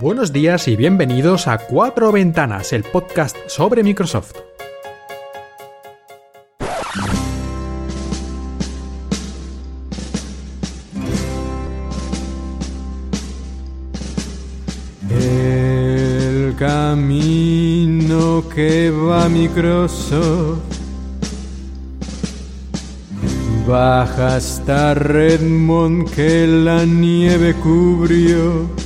Buenos días y bienvenidos a Cuatro Ventanas, el podcast sobre Microsoft. El camino que va Microsoft baja hasta Redmond que la nieve cubrió.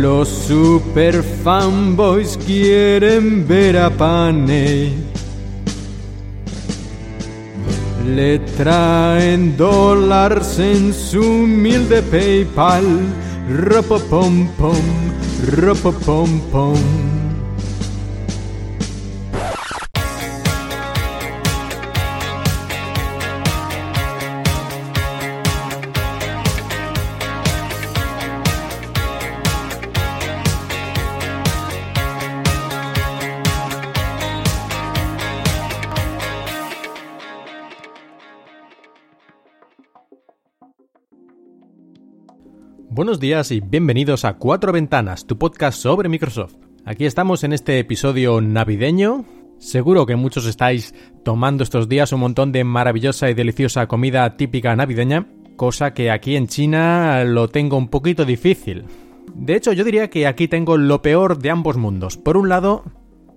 Los super fanboys quieren ver a Panay. Le traen dólares en su humilde PayPal. Ropopom pom, ropopom pom. Buenos días y bienvenidos a Cuatro Ventanas, tu podcast sobre Microsoft. Aquí estamos en este episodio navideño. Seguro que muchos estáis tomando estos días un montón de maravillosa y deliciosa comida típica navideña, cosa que aquí en China lo tengo un poquito difícil. De hecho, yo diría que aquí tengo lo peor de ambos mundos. Por un lado,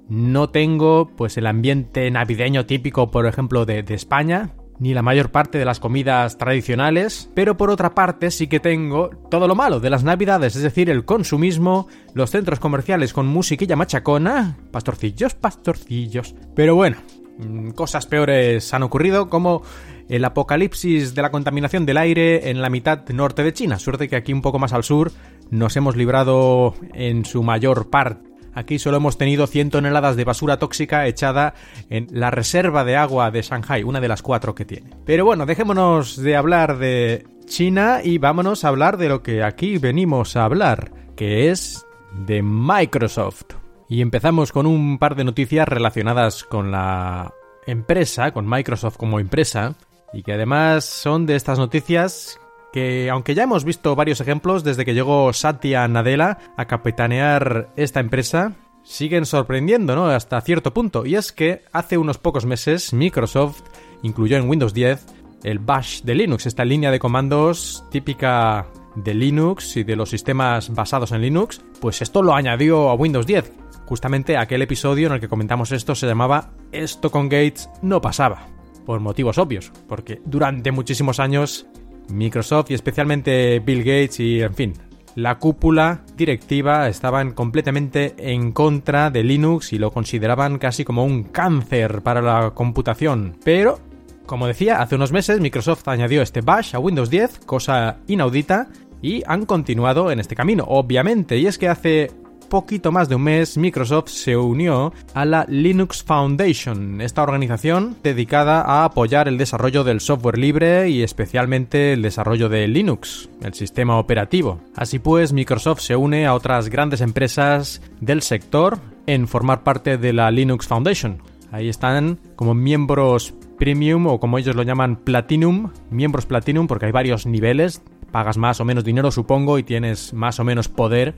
no tengo pues el ambiente navideño típico, por ejemplo, de, de España, ni la mayor parte de las comidas tradicionales, pero por otra parte sí que tengo todo lo malo de las navidades, es decir, el consumismo, los centros comerciales con musiquilla machacona, pastorcillos, pastorcillos. Pero bueno, mm, cosas peores han ocurrido como el apocalipsis de la contaminación del aire en la mitad norte de China. Suerte que aquí un poco más al sur nos hemos librado en su mayor parte Aquí solo hemos tenido 100 toneladas de basura tóxica echada en la reserva de agua de Shanghai, una de las cuatro que tiene. Pero bueno, dejémonos de hablar de China y vámonos a hablar de lo que aquí venimos a hablar, que es de Microsoft. Y empezamos con un par de noticias relacionadas con la empresa, con Microsoft como empresa, y que además son de estas noticias que aunque ya hemos visto varios ejemplos desde que llegó Satya Nadella a capitanear esta empresa, siguen sorprendiendo, ¿no? Hasta cierto punto. Y es que hace unos pocos meses Microsoft incluyó en Windows 10 el Bash de Linux, esta línea de comandos típica de Linux y de los sistemas basados en Linux, pues esto lo añadió a Windows 10. Justamente aquel episodio en el que comentamos esto se llamaba Esto con Gates no pasaba. Por motivos obvios, porque durante muchísimos años Microsoft y especialmente Bill Gates y, en fin, la cúpula directiva estaban completamente en contra de Linux y lo consideraban casi como un cáncer para la computación. Pero, como decía, hace unos meses Microsoft añadió este bash a Windows 10, cosa inaudita, y han continuado en este camino, obviamente. Y es que hace poquito más de un mes, Microsoft se unió a la Linux Foundation, esta organización dedicada a apoyar el desarrollo del software libre y especialmente el desarrollo de Linux, el sistema operativo. Así pues, Microsoft se une a otras grandes empresas del sector en formar parte de la Linux Foundation. Ahí están como miembros premium o como ellos lo llaman platinum, miembros platinum porque hay varios niveles, pagas más o menos dinero supongo y tienes más o menos poder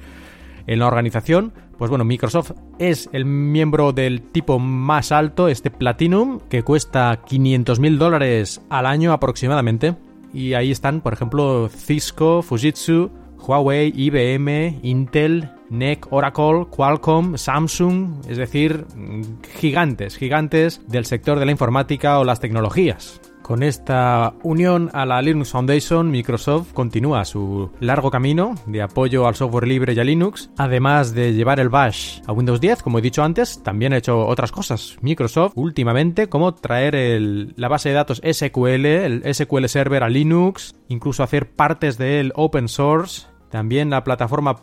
en la organización, pues bueno, Microsoft es el miembro del tipo más alto, este Platinum, que cuesta 500 mil dólares al año aproximadamente. Y ahí están, por ejemplo, Cisco, Fujitsu, Huawei, IBM, Intel, NEC, Oracle, Qualcomm, Samsung, es decir, gigantes, gigantes del sector de la informática o las tecnologías. Con esta unión a la Linux Foundation, Microsoft continúa su largo camino de apoyo al software libre y a Linux. Además de llevar el Bash a Windows 10, como he dicho antes, también ha hecho otras cosas Microsoft últimamente, como traer la base de datos SQL, el SQL Server a Linux, incluso hacer partes del open source también la plataforma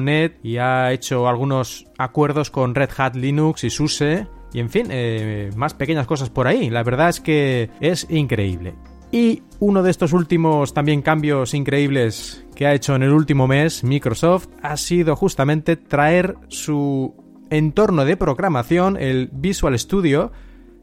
.NET y ha hecho algunos acuerdos con Red Hat Linux y SUSE y en fin, eh, más pequeñas cosas por ahí. La verdad es que es increíble. Y uno de estos últimos también cambios increíbles que ha hecho en el último mes Microsoft ha sido justamente traer su entorno de programación, el Visual Studio,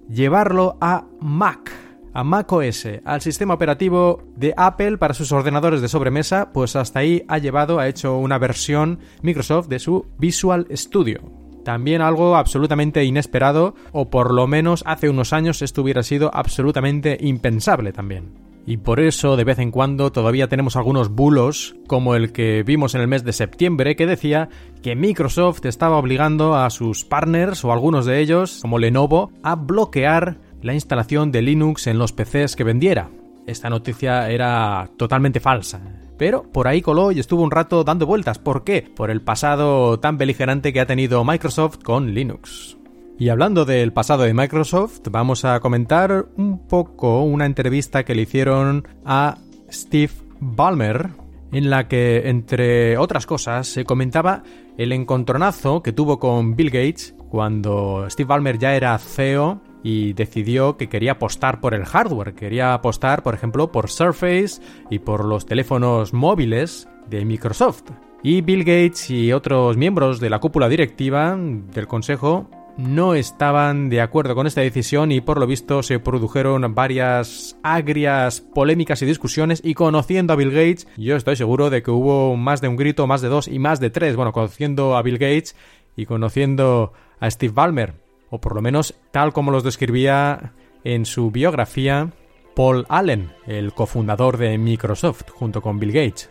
llevarlo a Mac, a macOS, al sistema operativo de Apple para sus ordenadores de sobremesa, pues hasta ahí ha llevado, ha hecho una versión Microsoft de su Visual Studio. También algo absolutamente inesperado, o por lo menos hace unos años esto hubiera sido absolutamente impensable también. Y por eso de vez en cuando todavía tenemos algunos bulos, como el que vimos en el mes de septiembre, que decía que Microsoft estaba obligando a sus partners o algunos de ellos, como Lenovo, a bloquear la instalación de Linux en los PCs que vendiera. Esta noticia era totalmente falsa. Pero por ahí coló y estuvo un rato dando vueltas. ¿Por qué? Por el pasado tan beligerante que ha tenido Microsoft con Linux. Y hablando del pasado de Microsoft, vamos a comentar un poco una entrevista que le hicieron a Steve Ballmer, en la que, entre otras cosas, se comentaba el encontronazo que tuvo con Bill Gates cuando Steve Ballmer ya era CEO y decidió que quería apostar por el hardware, quería apostar, por ejemplo, por Surface y por los teléfonos móviles de Microsoft. Y Bill Gates y otros miembros de la cúpula directiva del consejo no estaban de acuerdo con esta decisión y por lo visto se produjeron varias agrias polémicas y discusiones. Y conociendo a Bill Gates yo estoy seguro de que hubo más de un grito, más de dos y más de tres, bueno, conociendo a Bill Gates y conociendo a Steve Ballmer, o por lo menos tal como los describía en su biografía Paul Allen, el cofundador de Microsoft, junto con Bill Gates.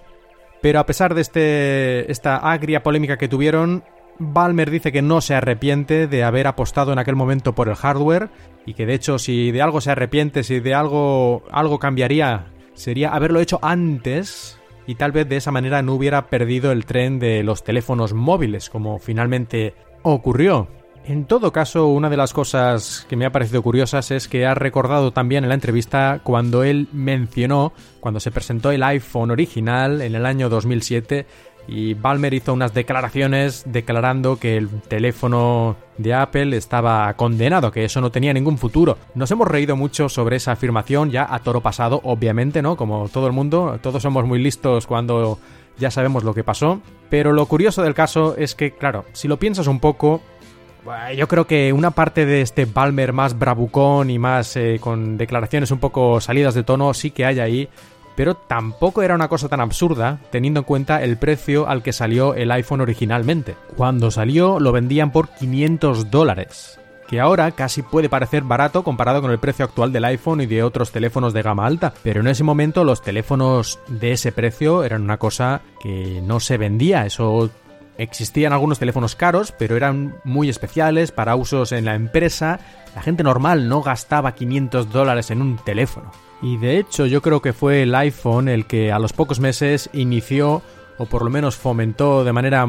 Pero a pesar de este, esta agria polémica que tuvieron, Balmer dice que no se arrepiente de haber apostado en aquel momento por el hardware y que de hecho si de algo se arrepiente, si de algo algo cambiaría, sería haberlo hecho antes y tal vez de esa manera no hubiera perdido el tren de los teléfonos móviles como finalmente ocurrió. En todo caso, una de las cosas que me ha parecido curiosas es que ha recordado también en la entrevista cuando él mencionó, cuando se presentó el iPhone original en el año 2007, y Balmer hizo unas declaraciones declarando que el teléfono de Apple estaba condenado, que eso no tenía ningún futuro. Nos hemos reído mucho sobre esa afirmación ya a toro pasado, obviamente, ¿no? Como todo el mundo, todos somos muy listos cuando ya sabemos lo que pasó, pero lo curioso del caso es que, claro, si lo piensas un poco, yo creo que una parte de este Balmer más bravucón y más eh, con declaraciones un poco salidas de tono sí que hay ahí, pero tampoco era una cosa tan absurda teniendo en cuenta el precio al que salió el iPhone originalmente. Cuando salió lo vendían por 500 dólares, que ahora casi puede parecer barato comparado con el precio actual del iPhone y de otros teléfonos de gama alta, pero en ese momento los teléfonos de ese precio eran una cosa que no se vendía, eso Existían algunos teléfonos caros, pero eran muy especiales para usos en la empresa. La gente normal no gastaba 500 dólares en un teléfono. Y de hecho yo creo que fue el iPhone el que a los pocos meses inició, o por lo menos fomentó de manera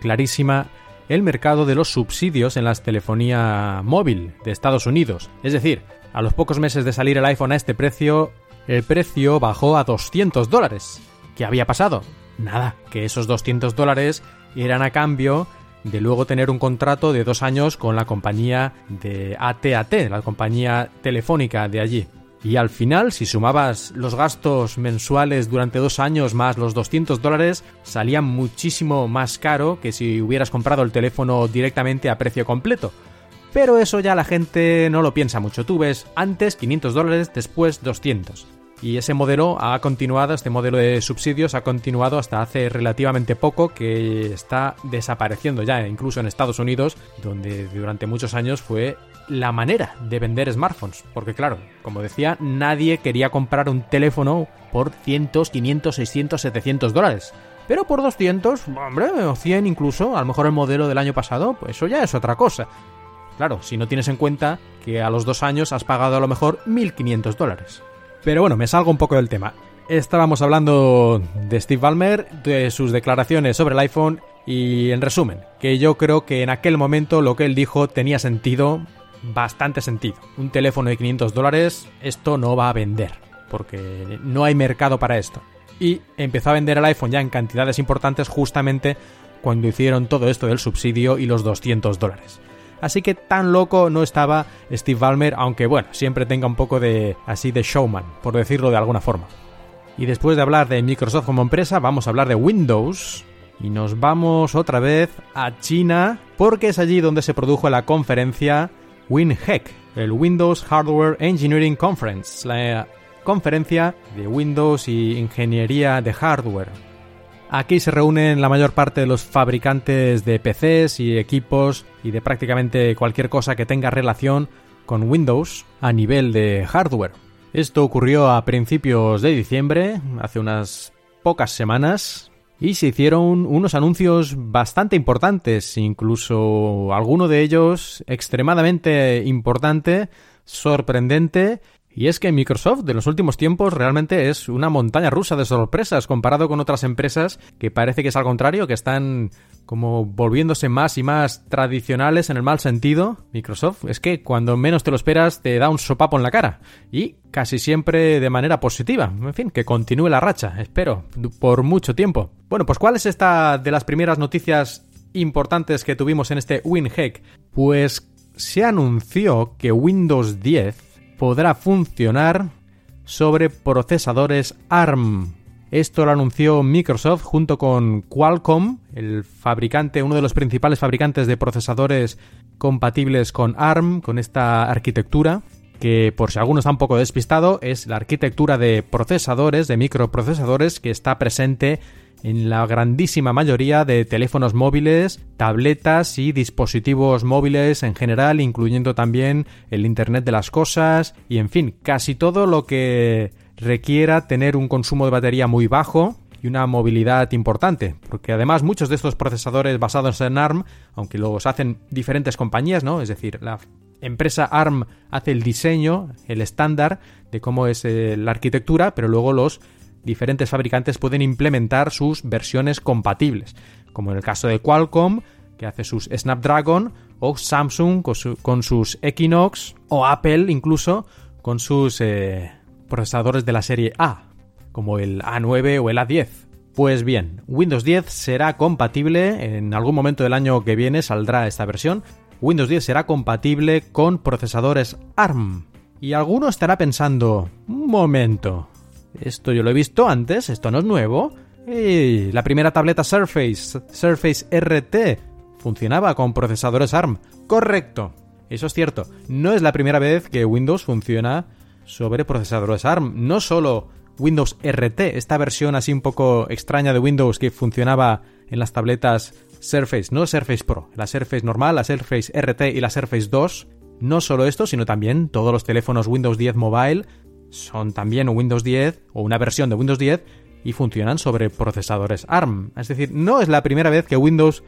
clarísima, el mercado de los subsidios en la telefonía móvil de Estados Unidos. Es decir, a los pocos meses de salir el iPhone a este precio, el precio bajó a 200 dólares. ¿Qué había pasado? Nada, que esos 200 dólares eran a cambio de luego tener un contrato de dos años con la compañía de ATT, la compañía telefónica de allí. Y al final, si sumabas los gastos mensuales durante dos años más los 200 dólares, salía muchísimo más caro que si hubieras comprado el teléfono directamente a precio completo. Pero eso ya la gente no lo piensa mucho. Tú ves antes 500 dólares, después 200. Y ese modelo ha continuado, este modelo de subsidios ha continuado hasta hace relativamente poco que está desapareciendo ya, incluso en Estados Unidos, donde durante muchos años fue la manera de vender smartphones. Porque claro, como decía, nadie quería comprar un teléfono por 100, 500, 600, 700 dólares. Pero por 200, hombre, o 100 incluso, a lo mejor el modelo del año pasado, pues eso ya es otra cosa. Claro, si no tienes en cuenta que a los dos años has pagado a lo mejor 1.500 dólares. Pero bueno, me salgo un poco del tema. Estábamos hablando de Steve Ballmer, de sus declaraciones sobre el iPhone y en resumen, que yo creo que en aquel momento lo que él dijo tenía sentido, bastante sentido. Un teléfono de 500 dólares, esto no va a vender, porque no hay mercado para esto. Y empezó a vender el iPhone ya en cantidades importantes justamente cuando hicieron todo esto del subsidio y los 200 dólares así que tan loco no estaba Steve Ballmer, aunque bueno, siempre tenga un poco de así de showman, por decirlo de alguna forma. Y después de hablar de Microsoft como empresa, vamos a hablar de Windows. Y nos vamos otra vez a China, porque es allí donde se produjo la conferencia WinHack, el Windows Hardware Engineering Conference, la conferencia de Windows y ingeniería de hardware. Aquí se reúnen la mayor parte de los fabricantes de PCs y equipos y de prácticamente cualquier cosa que tenga relación con Windows a nivel de hardware. Esto ocurrió a principios de diciembre, hace unas pocas semanas, y se hicieron unos anuncios bastante importantes, incluso alguno de ellos extremadamente importante, sorprendente, y es que Microsoft de los últimos tiempos realmente es una montaña rusa de sorpresas comparado con otras empresas que parece que es al contrario, que están como volviéndose más y más tradicionales en el mal sentido. Microsoft es que cuando menos te lo esperas te da un sopapo en la cara y casi siempre de manera positiva. En fin, que continúe la racha, espero, por mucho tiempo. Bueno, pues ¿cuál es esta de las primeras noticias importantes que tuvimos en este WinHack? Pues se anunció que Windows 10 podrá funcionar sobre procesadores ARM. Esto lo anunció Microsoft junto con Qualcomm, el fabricante, uno de los principales fabricantes de procesadores compatibles con ARM, con esta arquitectura, que por si alguno está un poco despistado, es la arquitectura de procesadores, de microprocesadores, que está presente en la grandísima mayoría de teléfonos móviles, tabletas y dispositivos móviles en general, incluyendo también el Internet de las Cosas y en fin, casi todo lo que requiera tener un consumo de batería muy bajo y una movilidad importante, porque además muchos de estos procesadores basados en ARM, aunque los hacen diferentes compañías, ¿no? Es decir, la empresa ARM hace el diseño, el estándar de cómo es eh, la arquitectura, pero luego los diferentes fabricantes pueden implementar sus versiones compatibles, como en el caso de Qualcomm, que hace sus Snapdragon, o Samsung con, sus Equinox, o Apple incluso con sus eh, procesadores de la serie A, como el A9 o el A10. Pues bien, Windows 10 será compatible, en algún momento del año que viene saldrá esta versión, Windows 10 será compatible con procesadores ARM. Y alguno estará pensando, un momento, esto yo lo he visto antes, esto no es nuevo. Y la primera tableta Surface, Surface RT, funcionaba con procesadores ARM. Correcto. Eso es cierto. No es la primera vez que Windows funciona sobre procesadores ARM. No solo Windows RT, esta versión así un poco extraña de Windows que funcionaba en las tabletas Surface, no Surface Pro, la Surface normal, la Surface RT y la Surface 2. No solo esto, sino también todos los teléfonos Windows 10 Mobile son también Windows 10 o una versión de Windows 10 y funcionan sobre procesadores ARM. Es decir, no es la primera vez que Windows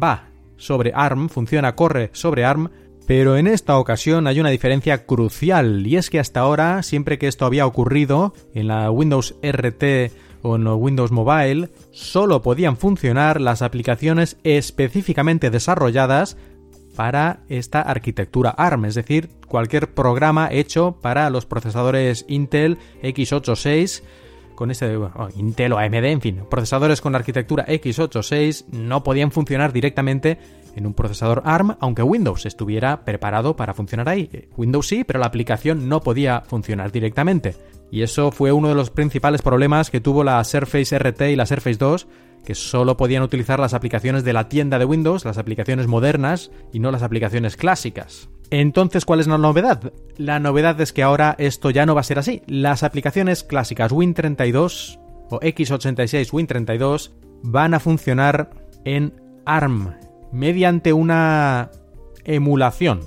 va sobre ARM, funciona, corre sobre ARM, pero en esta ocasión hay una diferencia crucial y es que hasta ahora, siempre que esto había ocurrido en la Windows RT o en Windows Mobile, solo podían funcionar las aplicaciones específicamente desarrolladas para esta arquitectura ARM, es decir, cualquier programa hecho para los procesadores Intel x86 con este Intel o AMD, en fin, procesadores con arquitectura x86 no podían funcionar directamente en un procesador ARM, aunque Windows estuviera preparado para funcionar ahí. Windows sí, pero la aplicación no podía funcionar directamente. Y eso fue uno de los principales problemas que tuvo la Surface RT y la Surface 2 que solo podían utilizar las aplicaciones de la tienda de Windows, las aplicaciones modernas y no las aplicaciones clásicas. Entonces, ¿cuál es la novedad? La novedad es que ahora esto ya no va a ser así. Las aplicaciones clásicas Win32 o x86 Win32 van a funcionar en ARM mediante una emulación.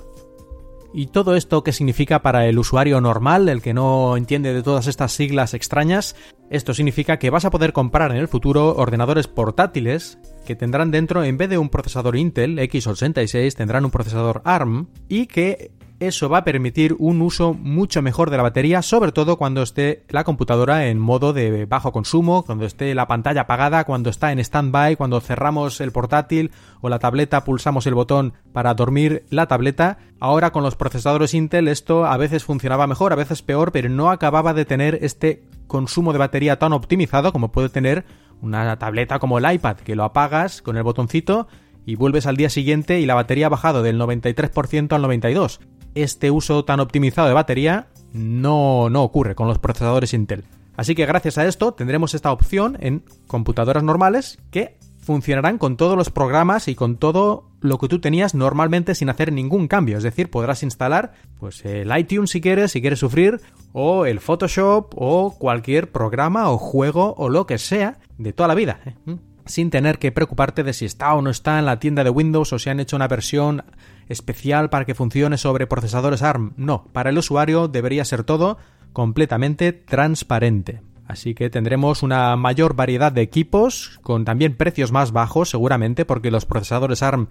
¿Y todo esto qué significa para el usuario normal, el que no entiende de todas estas siglas extrañas? Esto significa que vas a poder comprar en el futuro ordenadores portátiles que tendrán dentro, en vez de un procesador Intel x86, tendrán un procesador ARM y que eso va a permitir un uso mucho mejor de la batería, sobre todo cuando esté la computadora en modo de bajo consumo, cuando esté la pantalla apagada, cuando está en standby, cuando cerramos el portátil o la tableta, pulsamos el botón para dormir la tableta. Ahora con los procesadores Intel esto a veces funcionaba mejor, a veces peor, pero no acababa de tener este consumo de batería tan optimizado como puede tener una tableta como el iPad, que lo apagas con el botoncito y vuelves al día siguiente y la batería ha bajado del 93% al 92% este uso tan optimizado de batería no, no ocurre con los procesadores Intel. Así que gracias a esto tendremos esta opción en computadoras normales que funcionarán con todos los programas y con todo lo que tú tenías normalmente sin hacer ningún cambio. Es decir, podrás instalar pues el iTunes si quieres, si quieres sufrir, o el Photoshop, o cualquier programa o juego o lo que sea de toda la vida. ¿eh? Sin tener que preocuparte de si está o no está en la tienda de Windows o si han hecho una versión especial para que funcione sobre procesadores ARM. No, para el usuario debería ser todo completamente transparente. Así que tendremos una mayor variedad de equipos con también precios más bajos seguramente porque los procesadores ARM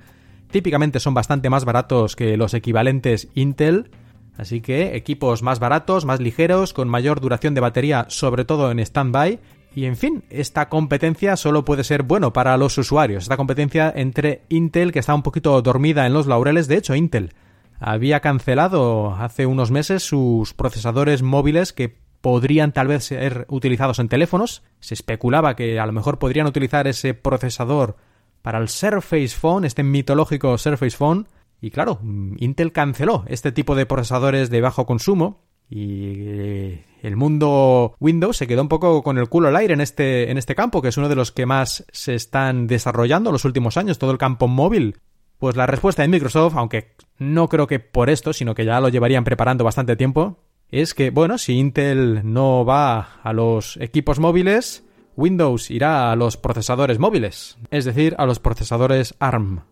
típicamente son bastante más baratos que los equivalentes Intel. Así que equipos más baratos, más ligeros, con mayor duración de batería, sobre todo en standby. Y en fin, esta competencia solo puede ser bueno para los usuarios. Esta competencia entre Intel, que está un poquito dormida en los laureles. De hecho, Intel había cancelado hace unos meses sus procesadores móviles que podrían tal vez ser utilizados en teléfonos. Se especulaba que a lo mejor podrían utilizar ese procesador para el Surface Phone, este mitológico Surface Phone. Y claro, Intel canceló este tipo de procesadores de bajo consumo y eh, el mundo Windows se quedó un poco con el culo al aire en este, en este campo, que es uno de los que más se están desarrollando en los últimos años, todo el campo móvil. Pues la respuesta de Microsoft, aunque no creo que por esto, sino que ya lo llevarían preparando bastante tiempo, es que, bueno, si Intel no va a los equipos móviles, Windows irá a los procesadores móviles, es decir, a los procesadores ARM.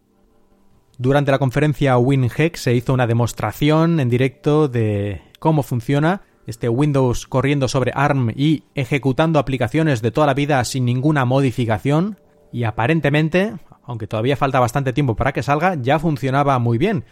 Durante la conferencia WinHex se hizo una demostración en directo de cómo funciona este Windows corriendo sobre ARM y ejecutando aplicaciones de toda la vida sin ninguna modificación y aparentemente, aunque todavía falta bastante tiempo para que salga, ya funcionaba muy bien.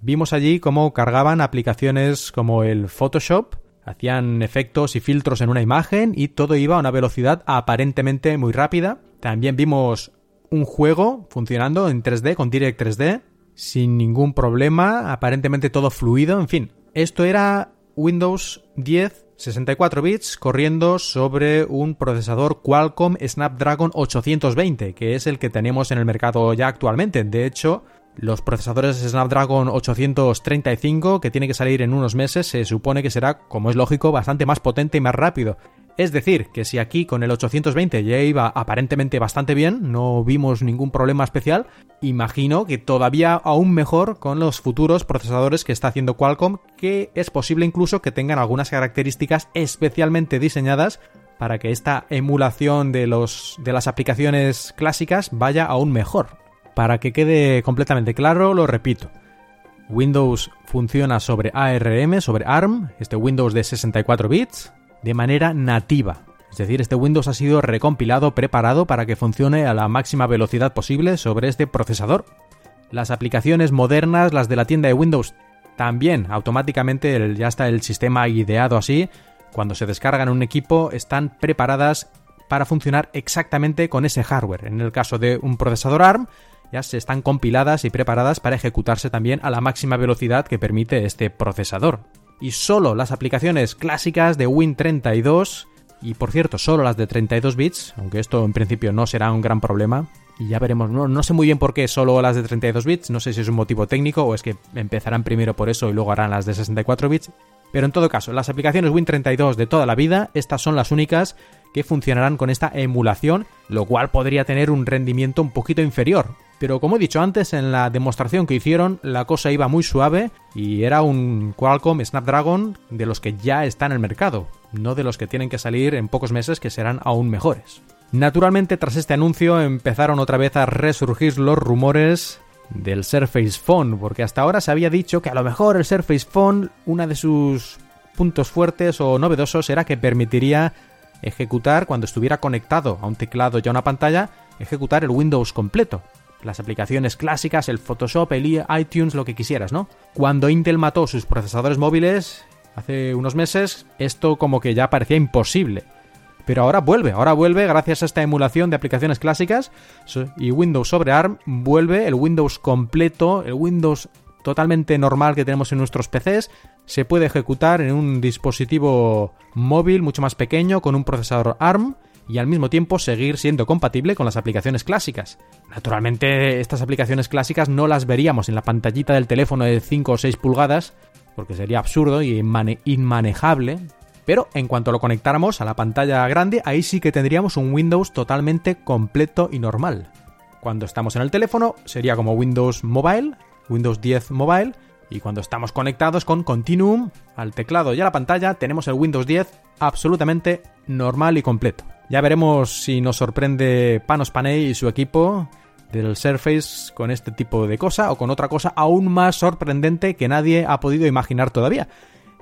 Vimos allí cómo cargaban aplicaciones como el Photoshop, hacían efectos y filtros en una imagen y todo iba a una velocidad aparentemente muy rápida. También vimos un juego funcionando en 3D con Direct 3D sin ningún problema, aparentemente todo fluido, en fin. Esto era Windows 10 64 bits corriendo sobre un procesador Qualcomm Snapdragon 820, que es el que tenemos en el mercado ya actualmente. De hecho, los procesadores Snapdragon 835, que tiene que salir en unos meses, se supone que será, como es lógico, bastante más potente y más rápido. Es decir, que si aquí con el 820 ya iba aparentemente bastante bien, no vimos ningún problema especial, imagino que todavía aún mejor con los futuros procesadores que está haciendo Qualcomm, que es posible incluso que tengan algunas características especialmente diseñadas para que esta emulación de, los, de las aplicaciones clásicas vaya aún mejor. Para que quede completamente claro, lo repito. Windows funciona sobre ARM, sobre ARM, este Windows de 64 bits, de manera nativa. Es decir, este Windows ha sido recompilado, preparado para que funcione a la máxima velocidad posible sobre este procesador. Las aplicaciones modernas, las de la tienda de Windows, también automáticamente ya está el sistema ideado así. Cuando se descargan un equipo, están preparadas para funcionar exactamente con ese hardware. En el caso de un procesador ARM, ya se están compiladas y preparadas para ejecutarse también a la máxima velocidad que permite este procesador. Y solo las aplicaciones clásicas de Win32, y por cierto, solo las de 32 bits, aunque esto en principio no será un gran problema, y ya veremos, no, no, sé muy bien por qué solo las de 32 bits, no sé si es un motivo técnico o es que empezarán primero por eso y luego harán las de 64 bits, pero en todo caso, las aplicaciones Win32 de toda la vida, estas son las únicas que funcionarán con esta emulación, lo cual podría tener un rendimiento un poquito inferior, pero como he dicho antes, en la demostración que hicieron la cosa iba muy suave y era un Qualcomm Snapdragon de los que ya están en el mercado, no de los que tienen que salir en pocos meses que serán aún mejores. Naturalmente, tras este anuncio empezaron otra vez a resurgir los rumores del Surface Phone, porque hasta ahora se había dicho que a lo mejor el Surface Phone, una de sus puntos fuertes o novedosos era que permitiría ejecutar cuando estuviera conectado a un teclado y a una pantalla, ejecutar el Windows completo las aplicaciones clásicas, el Photoshop, el iTunes, lo que quisieras, ¿no? Cuando Intel mató sus procesadores móviles hace unos meses, esto como que ya parecía imposible. Pero ahora vuelve, ahora vuelve gracias a esta emulación de aplicaciones clásicas y Windows sobre ARM vuelve el Windows completo, el Windows totalmente normal que tenemos en nuestros PCs, se puede ejecutar en un dispositivo móvil mucho más pequeño con un procesador ARM y al mismo tiempo seguir siendo compatible con las aplicaciones clásicas. Naturalmente estas aplicaciones clásicas no las veríamos en la pantallita del teléfono de 5 o 6 pulgadas, porque sería absurdo y inmanejable, pero en cuanto lo conectáramos a la pantalla grande, ahí sí que tendríamos un Windows totalmente completo y normal. cuando estamos en el teléfono sería como Windows Mobile, Windows 10 Mobile, y cuando estamos conectados con Continuum al teclado y a la pantalla tenemos el Windows 10 absolutamente normal y completo. Ya veremos si nos sorprende Panos Panay y su equipo del Surface con este tipo de cosa o con otra cosa aún más sorprendente que nadie ha podido imaginar todavía.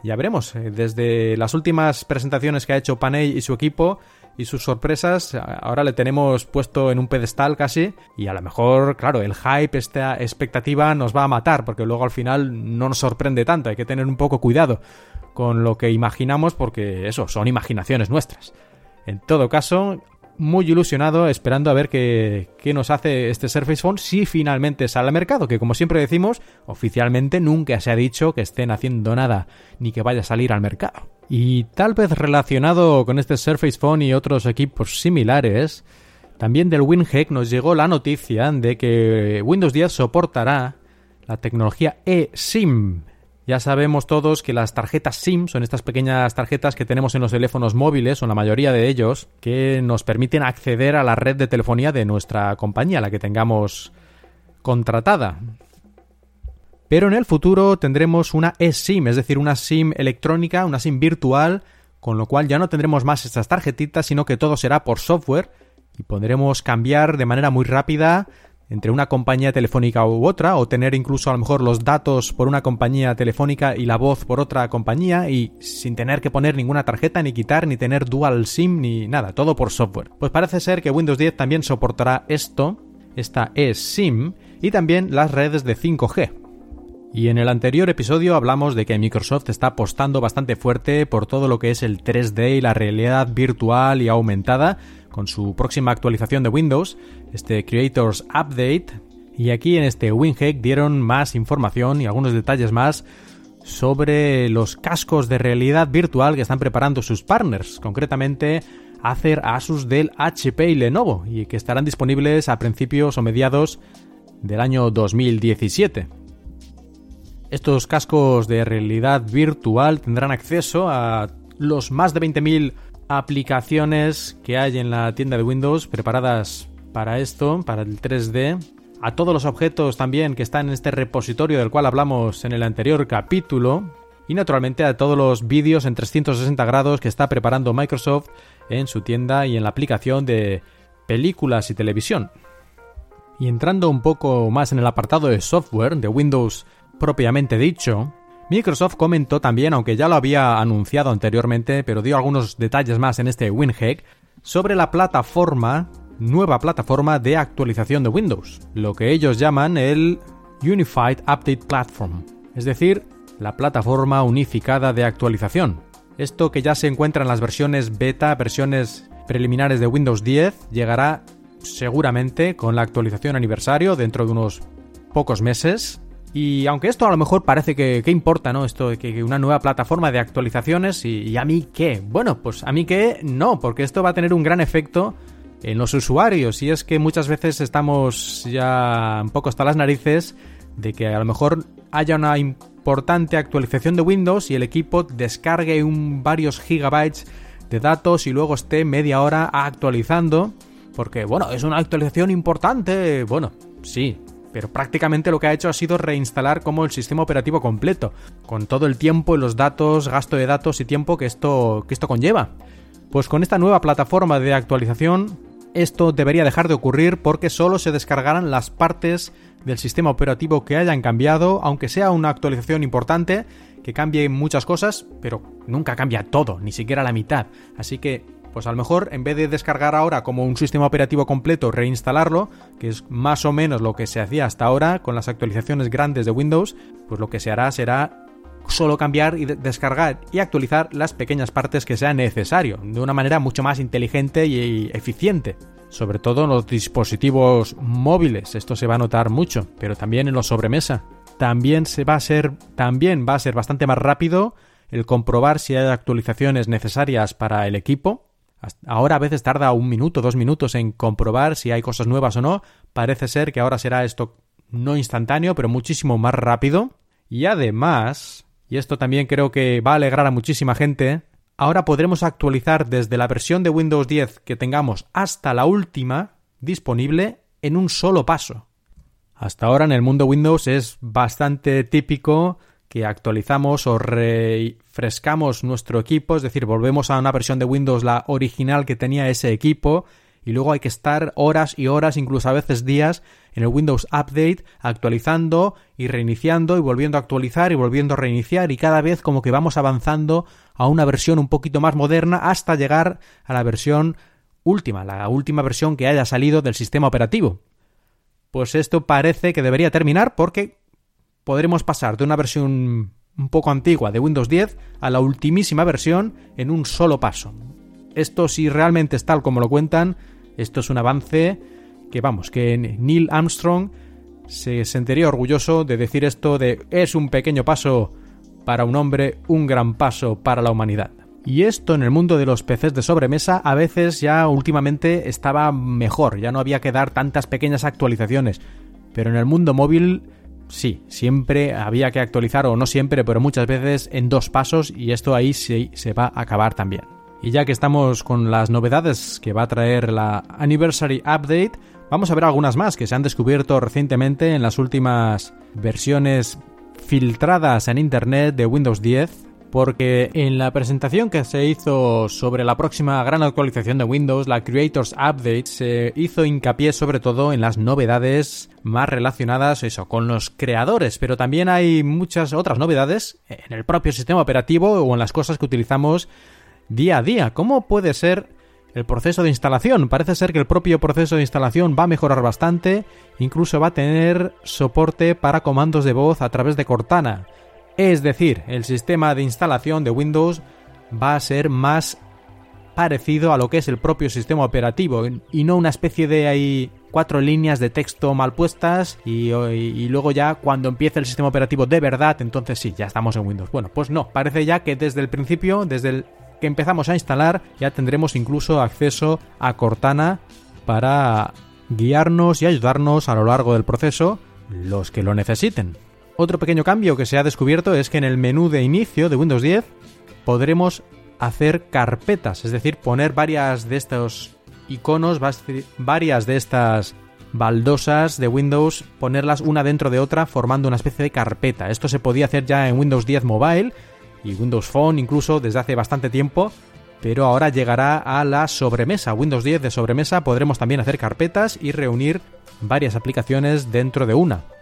Ya veremos, eh, desde las últimas presentaciones que ha hecho Panay y su equipo y sus sorpresas, ahora le tenemos puesto en un pedestal casi y a lo mejor, claro, el hype, esta expectativa nos va a matar porque luego al final no nos sorprende tanto, hay que tener un poco cuidado con lo que imaginamos porque eso, son imaginaciones nuestras. En todo caso, muy ilusionado esperando a ver qué, qué, nos hace este Surface Phone si finalmente sale al mercado, que como siempre decimos, oficialmente nunca se ha dicho que estén haciendo nada ni que vaya a salir al mercado. Y tal vez relacionado con este Surface Phone y otros equipos similares, también del WinHack nos llegó la noticia de que Windows 10 soportará la tecnología eSIM, ya sabemos todos que las tarjetas SIM son estas pequeñas tarjetas que tenemos en los teléfonos móviles, o la mayoría de ellos, que nos permiten acceder a la red de telefonía de nuestra compañía, la que tengamos contratada. Pero en el futuro tendremos una eSIM, es decir, una SIM electrónica, una SIM virtual, con lo cual ya no tendremos más estas tarjetitas, sino que todo será por software y podremos cambiar de manera muy rápida entre una compañía telefónica u otra, o tener incluso a lo mejor los datos por una compañía telefónica y la voz por otra compañía, y sin tener que poner ninguna tarjeta, ni quitar, ni tener dual SIM, ni nada, todo por software. Pues parece ser que Windows 10 también soportará esto, esta eSIM, y también las redes de 5G. Y en el anterior episodio hablamos de que Microsoft está apostando bastante fuerte por todo lo que es el 3D y la realidad virtual y aumentada, con su próxima actualización de Windows, este Creators Update. Y aquí en este WinHack dieron más información y algunos detalles más sobre los cascos de realidad virtual que están preparando sus partners, concretamente Acer, Asus, Dell, HP y Lenovo, y que estarán disponibles a principios o mediados del año 2017. Estos cascos de realidad virtual tendrán acceso a los más de 20.000 aplicaciones que hay en la tienda de Windows preparadas para esto, para el 3D, a todos los objetos también que están en este repositorio del cual hablamos en el anterior capítulo, y naturalmente a todos los vídeos en 360 grados que está preparando Microsoft en su tienda y en la aplicación de películas y televisión. Y entrando un poco más en el apartado de software de Windows propiamente dicho, Microsoft comentó también, aunque ya lo había anunciado anteriormente, pero dio algunos detalles más en este WinHack, sobre la plataforma, nueva plataforma de actualización de Windows, lo que ellos llaman el Unified Update Platform, es decir, la plataforma unificada de actualización. Esto que ya se encuentra en las versiones beta, versiones preliminares de Windows 10, llegará seguramente con la actualización aniversario dentro de unos pocos meses y aunque esto a lo mejor parece que, importa, ¿no? Esto de que una nueva plataforma de actualizaciones y, a mí qué. Bueno, pues a mí qué no, porque esto va a tener un gran efecto en los usuarios y es que muchas veces estamos ya un poco hasta las narices de que a lo mejor haya una importante actualización de Windows y el equipo descargue un varios gigabytes de datos y luego esté media hora actualizando porque bueno, es una actualización importante. Bueno, sí, pero prácticamente lo que ha hecho ha sido reinstalar como el sistema operativo completo, con todo el tiempo y los datos, gasto de datos y tiempo que esto, que esto conlleva. Pues con esta nueva plataforma de actualización, esto debería dejar de ocurrir porque solo se descargarán las partes del sistema operativo que hayan cambiado, aunque sea una actualización importante, que cambie muchas cosas, pero nunca cambia todo, ni siquiera la mitad. Así que pues a lo mejor en vez de descargar ahora como un sistema operativo completo, reinstalarlo, que es más o menos lo que se hacía hasta ahora con las actualizaciones grandes de Windows, pues lo que se hará será solo cambiar y descargar y actualizar las pequeñas partes que sea necesario, de una manera mucho más inteligente y eficiente. Sobre todo en los dispositivos móviles, esto se va a notar mucho, pero también en los sobremesa. También se va a ser, también va a ser bastante más rápido el comprobar si hay actualizaciones necesarias para el equipo Ahora a veces tarda un minuto, dos minutos en comprobar si hay cosas nuevas o no. Parece ser que ahora será esto no instantáneo, pero muchísimo más rápido. Y además, y esto también creo que va a alegrar a muchísima gente, ahora podremos actualizar desde la versión de Windows 10 que tengamos hasta la última disponible en un solo paso. Hasta ahora en el mundo Windows es bastante típico que actualizamos o refrescamos nuestro equipo, es decir, volvemos a una versión de Windows la original que tenía ese equipo y luego hay que estar horas y horas, incluso a veces días, en el Windows Update actualizando y reiniciando y volviendo a actualizar y volviendo a reiniciar y cada vez como que vamos avanzando a una versión un poquito más moderna hasta llegar a la versión última, la última versión que haya salido del sistema operativo. Pues esto parece que debería terminar porque podremos pasar de una versión un poco antigua de Windows 10 a la ultimísima versión en un solo paso. Esto si realmente es tal como lo cuentan, esto es un avance que vamos, que Neil Armstrong se sentiría orgulloso de decir esto de es un pequeño paso para un hombre, un gran paso para la humanidad. Y esto en el mundo de los PCs de sobremesa a veces ya últimamente estaba mejor, ya no había que dar tantas pequeñas actualizaciones. Pero en el mundo móvil sí, siempre había que actualizar, o no siempre, pero muchas veces en dos pasos y esto ahí se va a acabar también. Y ya que estamos con las novedades que va a traer la Anniversary Update, vamos a ver algunas más que se han descubierto recientemente en las últimas versiones filtradas en Internet de Windows 10 porque en la presentación que se hizo sobre la próxima gran actualización de Windows, la Creators Update, se hizo hincapié sobre todo en las novedades más relacionadas eso, con los creadores, pero también hay muchas otras novedades en el propio sistema operativo o en las cosas que utilizamos día a día. ¿Cómo puede ser el proceso de instalación? Parece ser que el propio proceso de instalación va a mejorar bastante, incluso va a tener soporte para comandos de voz a través de Cortana. Es decir, el sistema de instalación de Windows va a ser más parecido a lo que es el propio sistema operativo y no una especie de ahí cuatro líneas de texto mal puestas y, y, luego ya cuando empiece el sistema operativo de verdad entonces sí, ya estamos en Windows. Bueno, pues no, parece ya que desde el principio, desde el que empezamos a instalar ya tendremos incluso acceso a Cortana para guiarnos y ayudarnos a lo largo del proceso los que lo necesiten. Otro pequeño cambio que se ha descubierto es que en el menú de inicio de Windows 10 podremos hacer carpetas, es decir, poner varias de estos iconos, varias de estas baldosas de Windows, ponerlas una dentro de otra formando una especie de carpeta. Esto se podía hacer ya en Windows 10 Mobile y Windows Phone incluso desde hace bastante tiempo, pero ahora llegará a la sobremesa. Windows 10 de sobremesa podremos también hacer carpetas y reunir varias aplicaciones dentro de una.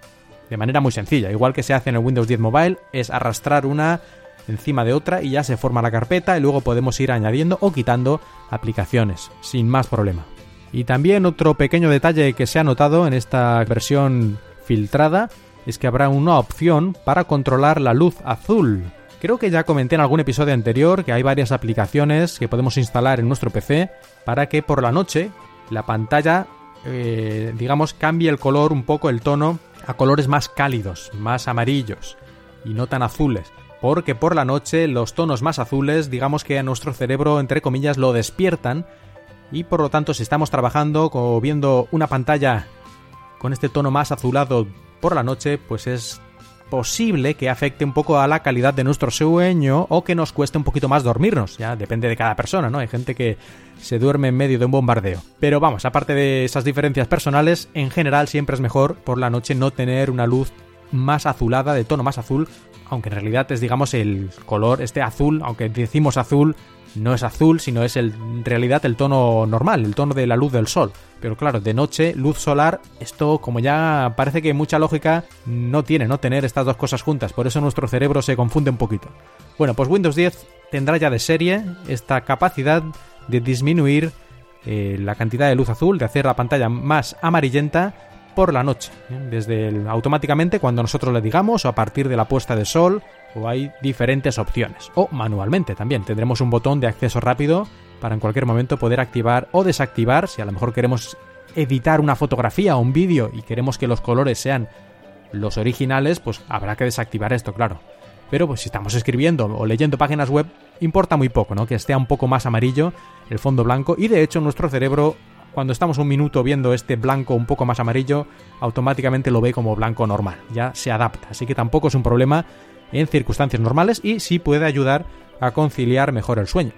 De manera muy sencilla, igual que se hace en el Windows 10 Mobile, es arrastrar una encima de otra y ya se forma la carpeta y luego podemos ir añadiendo o quitando aplicaciones, sin más problema. Y también otro pequeño detalle que se ha notado en esta versión filtrada es que habrá una opción para controlar la luz azul. Creo que ya comenté en algún episodio anterior que hay varias aplicaciones que podemos instalar en nuestro PC para que por la noche la pantalla, eh, digamos, cambie el color, un poco el tono, a colores más cálidos, más amarillos y no tan azules. Porque por la noche los tonos más azules, digamos que a nuestro cerebro, entre comillas, lo despiertan y por lo tanto si estamos trabajando o viendo una pantalla con este tono más azulado por la noche, pues es posible que afecte un poco a la calidad de nuestro sueño o que nos cueste un poquito más dormirnos. Ya depende de cada persona, ¿no? Hay gente que se duerme en medio de un bombardeo. Pero vamos, aparte de esas diferencias personales, en general siempre es mejor por la noche no tener una luz más azulada, de tono más azul, aunque en realidad es digamos el color, este azul, aunque decimos azul, no es azul, sino es en realidad el tono normal, el tono de la luz del sol. Pero claro, de noche, luz solar, esto como ya parece que mucha lógica no tiene, no tener estas dos cosas juntas, por eso nuestro cerebro se confunde un poquito. Bueno, pues Windows 10 tendrá ya de serie esta capacidad de disminuir eh, la cantidad de luz azul, de hacer la pantalla más amarillenta por la noche, ¿eh? desde automáticamente cuando nosotros le digamos o a partir de la puesta de sol o hay diferentes opciones. O manualmente también tendremos un botón de acceso rápido para en cualquier momento poder activar o desactivar si a lo mejor queremos editar una fotografía o un vídeo y queremos que los colores sean los originales, pues habrá que desactivar esto, claro. Pero pues si estamos escribiendo o leyendo páginas web, importa muy poco, ¿no? Que esté un poco más amarillo el fondo blanco y de hecho nuestro cerebro cuando estamos un minuto viendo este blanco un poco más amarillo, automáticamente lo ve como blanco normal, ya se adapta, así que tampoco es un problema en circunstancias normales y sí puede ayudar a conciliar mejor el sueño.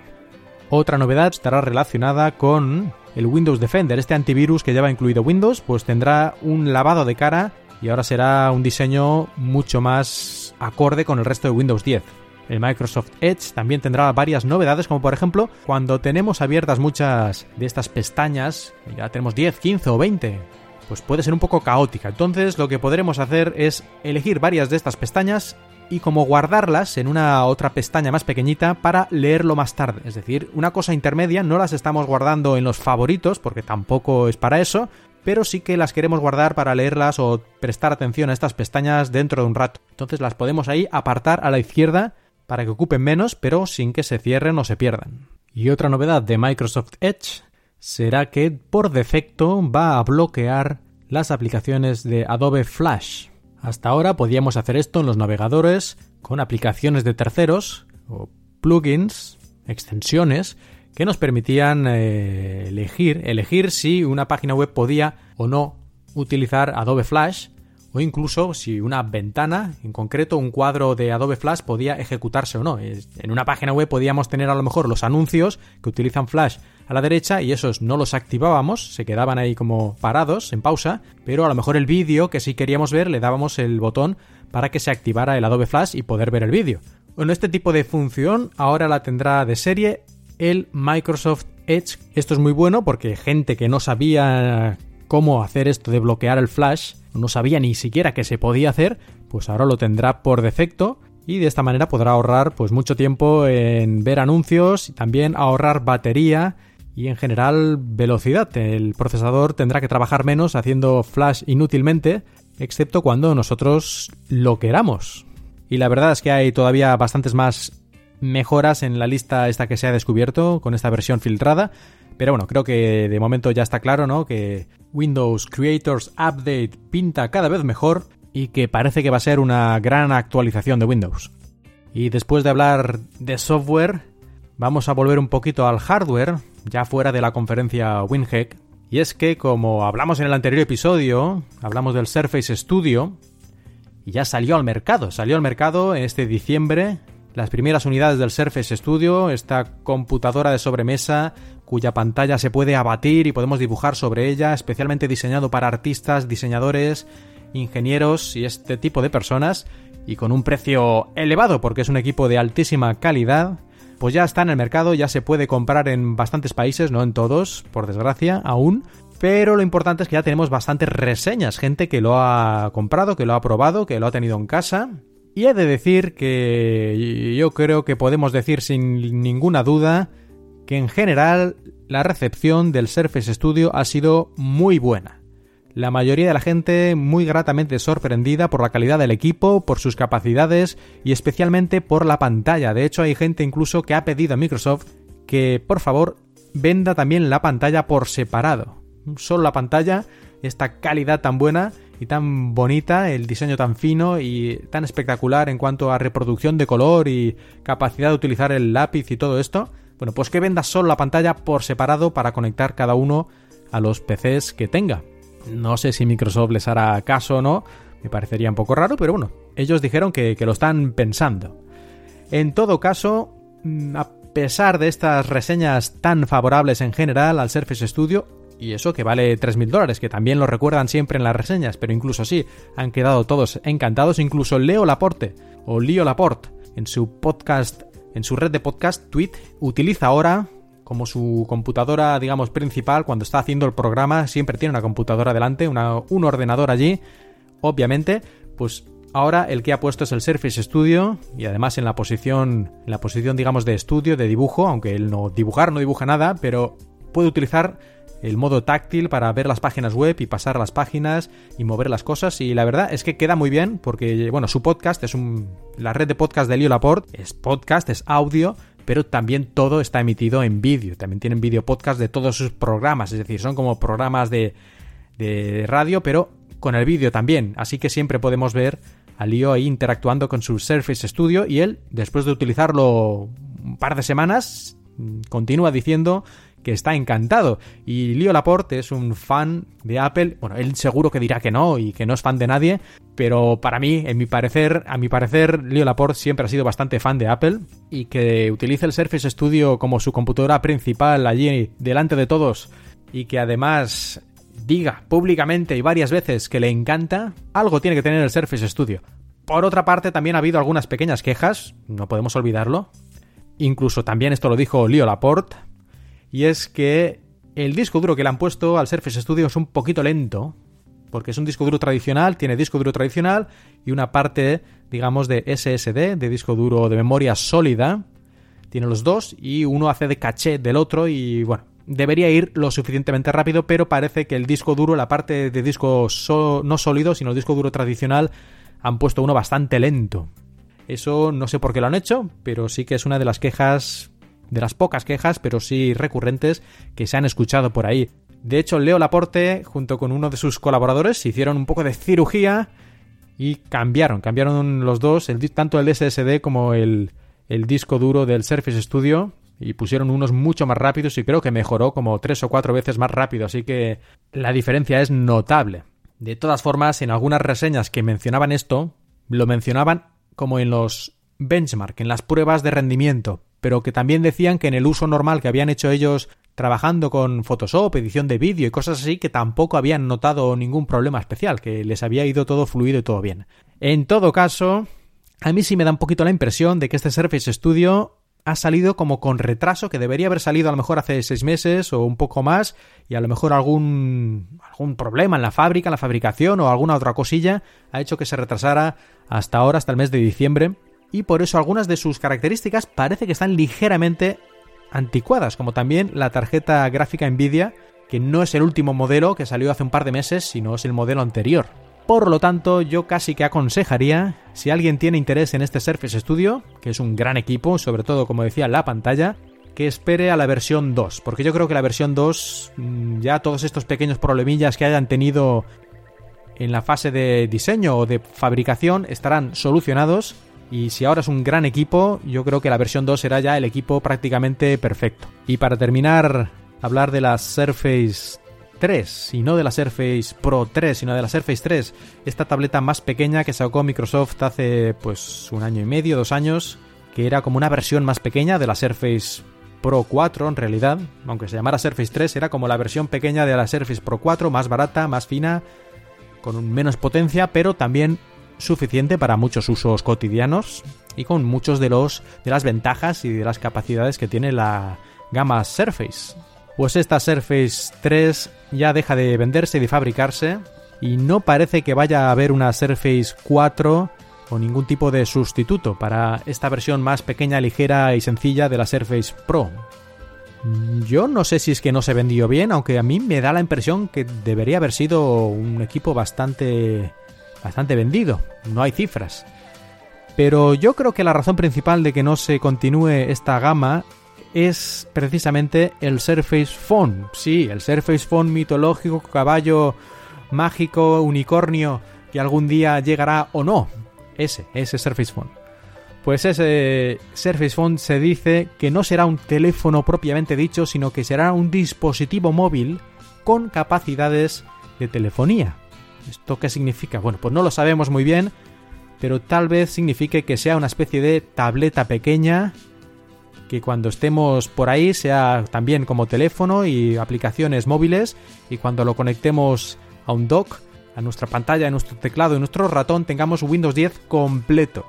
Otra novedad estará relacionada con el Windows Defender, este antivirus que lleva incluido Windows, pues tendrá un lavado de cara y ahora será un diseño mucho más acorde con el resto de Windows 10. El Microsoft Edge también tendrá varias novedades, como por ejemplo, cuando tenemos abiertas muchas de estas pestañas, ya tenemos 10, 15 o 20, pues puede ser un poco caótica. Entonces lo que podremos hacer es elegir varias de estas pestañas y como guardarlas en una otra pestaña más pequeñita para leerlo más tarde. Es decir, una cosa intermedia, no las estamos guardando en los favoritos, porque tampoco es para eso, pero sí que las queremos guardar para leerlas o prestar atención a estas pestañas dentro de un rato. Entonces las podemos ahí apartar a la izquierda para que ocupen menos, pero sin que se cierren o se pierdan. Y otra novedad de Microsoft Edge será que por defecto va a bloquear las aplicaciones de Adobe Flash. Hasta ahora podíamos hacer esto en los navegadores con aplicaciones de terceros o plugins, extensiones, que nos permitían eh, elegir, elegir si una página web podía o no utilizar Adobe Flash o incluso si una ventana, en concreto un cuadro de Adobe Flash podía ejecutarse o no. En una página web podíamos tener a lo mejor los anuncios que utilizan Flash a la derecha y esos no los activábamos, se quedaban ahí como parados, en pausa, pero a lo mejor el vídeo que sí queríamos ver le dábamos el botón para que se activara el Adobe Flash y poder ver el vídeo. Bueno, este tipo de función ahora la tendrá de serie el Microsoft Edge. Esto es muy bueno porque gente que no sabía cómo hacer esto de bloquear el flash, no sabía ni siquiera que se podía hacer, pues ahora lo tendrá por defecto y de esta manera podrá ahorrar pues mucho tiempo en ver anuncios y también ahorrar batería y en general velocidad. El procesador tendrá que trabajar menos haciendo flash inútilmente, excepto cuando nosotros lo queramos. Y la verdad es que hay todavía bastantes más mejoras en la lista esta que se ha descubierto con esta versión filtrada. Pero bueno, creo que de momento ya está claro, ¿no? Que Windows Creators Update pinta cada vez mejor y que parece que va a ser una gran actualización de Windows. Y después de hablar de software, vamos a volver un poquito al hardware, ya fuera de la conferencia WinHack. Y es que, como hablamos en el anterior episodio, hablamos del Surface Studio, y ya salió al mercado. Salió al mercado este diciembre las primeras unidades del Surface Studio, esta computadora de sobremesa cuya pantalla se puede abatir y podemos dibujar sobre ella, especialmente diseñado para artistas, diseñadores, ingenieros y este tipo de personas, y con un precio elevado porque es un equipo de altísima calidad, pues ya está en el mercado, ya se puede comprar en bastantes países, no en todos, por desgracia, aún, pero lo importante es que ya tenemos bastantes reseñas, gente que lo ha comprado, que lo ha probado, que lo ha tenido en casa, y he de decir que yo creo que podemos decir sin ninguna duda que en general la recepción del Surface Studio ha sido muy buena. La mayoría de la gente muy gratamente sorprendida por la calidad del equipo, por sus capacidades y especialmente por la pantalla. De hecho hay gente incluso que ha pedido a Microsoft que por favor venda también la pantalla por separado. Solo la pantalla, esta calidad tan buena y tan bonita, el diseño tan fino y tan espectacular en cuanto a reproducción de color y capacidad de utilizar el lápiz y todo esto, bueno, pues que venda solo la pantalla por separado para conectar cada uno a los PCs que tenga. No sé si Microsoft les hará caso o no, me parecería un poco raro, pero bueno, ellos dijeron que, que lo están pensando. En todo caso, mm, a pesar de estas reseñas tan favorables en general al Surface Studio, y eso que vale 3.000 dólares, que también lo recuerdan siempre en las reseñas, pero incluso así han quedado todos encantados, incluso Leo Laporte o Leo Laporte en su podcast, en su red de podcast Tweet, utiliza ahora como su computadora, digamos, principal, cuando está haciendo el programa, siempre tiene una computadora delante, un ordenador allí, obviamente, pues ahora el que ha puesto es el Surface Studio y además en la posición, en la posición, digamos, de estudio, de dibujo, aunque él no dibujar, no dibuja nada, pero puede utilizar el modo táctil para ver las páginas web y pasar las páginas y mover las cosas. Y la verdad es que queda muy bien porque bueno su podcast es un la red de podcast de Leo Laporte es podcast es audio pero también todo está emitido en vídeo. También tienen vídeo podcast de todos sus programas. Es decir son como programas de, de radio pero con el vídeo también. Así que siempre podemos ver a Leo ahí interactuando con su Surface Studio y él después de utilizarlo un par de semanas continúa diciendo que está encantado. Y Leo Laporte es un fan de Apple. Bueno, él seguro que dirá que no y que no es fan de nadie, pero para mí, en mi parecer, a mi parecer, Leo Laporte siempre ha sido bastante fan de Apple y que utilice el Surface Studio como su computadora principal allí delante de todos y que además diga públicamente y varias veces que le encanta, algo tiene que tener el Surface Studio. Por otra parte, también ha habido algunas pequeñas quejas, no podemos olvidarlo. Incluso también esto lo dijo Leo Laporte, y es que el disco duro que le han puesto al Surface Studio es un poquito lento, porque es un disco duro tradicional, tiene disco duro tradicional y una parte, digamos, de SSD, de disco duro de memoria sólida. Tiene los dos y uno hace de caché del otro y bueno, debería ir lo suficientemente rápido, pero parece que el disco duro, la parte de disco no sólido, sino el disco duro tradicional, han puesto uno bastante lento. Eso no sé por qué lo han hecho, pero sí que es una de las quejas, de las pocas quejas, pero sí recurrentes, que se han escuchado por ahí. De hecho, Leo Laporte, junto con uno de sus colaboradores, hicieron un poco de cirugía y cambiaron, cambiaron los dos, el, tanto el SSD como el, el disco duro del Surface Studio, y pusieron unos mucho más rápidos y creo que mejoró como tres o cuatro veces más rápido, así que la diferencia es notable. De todas formas, en algunas reseñas que mencionaban esto, lo mencionaban como en los benchmark, en las pruebas de rendimiento, pero que también decían que en el uso normal que habían hecho ellos trabajando con Photoshop, edición de vídeo y cosas así, que tampoco habían notado ningún problema especial, que les había ido todo fluido y todo bien. En todo caso, a mí sí me da un poquito la impresión de que este Surface Studio ha salido como con retraso, que debería haber salido a lo mejor hace seis meses o un poco más, y a lo mejor algún, algún problema en la fábrica, en la fabricación o alguna otra cosilla ha hecho que se retrasara hasta ahora, hasta el mes de diciembre, y por eso algunas de sus características parece que están ligeramente anticuadas, como también la tarjeta gráfica Nvidia, que no es el último modelo que salió hace un par de meses, sino es el modelo anterior. Por lo tanto, yo casi que aconsejaría, si alguien tiene interés en este Surface Studio, que es un gran equipo, sobre todo como decía la pantalla, que espere a la versión 2, porque yo creo que la versión 2 mm, ya todos estos pequeños problemillas que hayan tenido en la fase de diseño o de fabricación estarán solucionados y si ahora es un gran equipo, yo creo que la versión 2 será ya el equipo prácticamente perfecto. Y para terminar, hablar de la Surface 3 y no de la Surface Pro 3, sino de la Surface 3, esta tableta más pequeña que sacó Microsoft hace pues un año y medio, dos años, que era como una versión más pequeña de la Surface Pro 4 en realidad, aunque se llamara Surface 3, era como la versión pequeña de la Surface Pro 4, más barata, más fina, con menos potencia, pero también suficiente para muchos usos cotidianos y con muchos de los de las ventajas y de las capacidades que tiene la gama Surface. Pues esta Surface 3 ya deja de venderse y de fabricarse y no parece que vaya a haber una Surface 4 o ningún tipo de sustituto para esta versión más pequeña, ligera y sencilla de la Surface Pro. Yo no sé si es que no se vendió bien, aunque a mí me da la impresión que debería haber sido un equipo bastante bastante vendido, no hay cifras. Pero yo creo que la razón principal de que no se continúe esta gama es precisamente el Surface Phone. Sí, el Surface Phone mitológico, caballo mágico, unicornio, que algún día llegará o no. Ese, ese Surface Phone. Pues ese Surface Phone se dice que no será un teléfono propiamente dicho, sino que será un dispositivo móvil con capacidades de telefonía. ¿Esto qué significa? Bueno, pues no lo sabemos muy bien, pero tal vez signifique que sea una especie de tableta pequeña que cuando estemos por ahí sea también como teléfono y aplicaciones móviles y cuando lo conectemos a un dock, a nuestra pantalla, a nuestro teclado y nuestro ratón tengamos Windows 10 completo,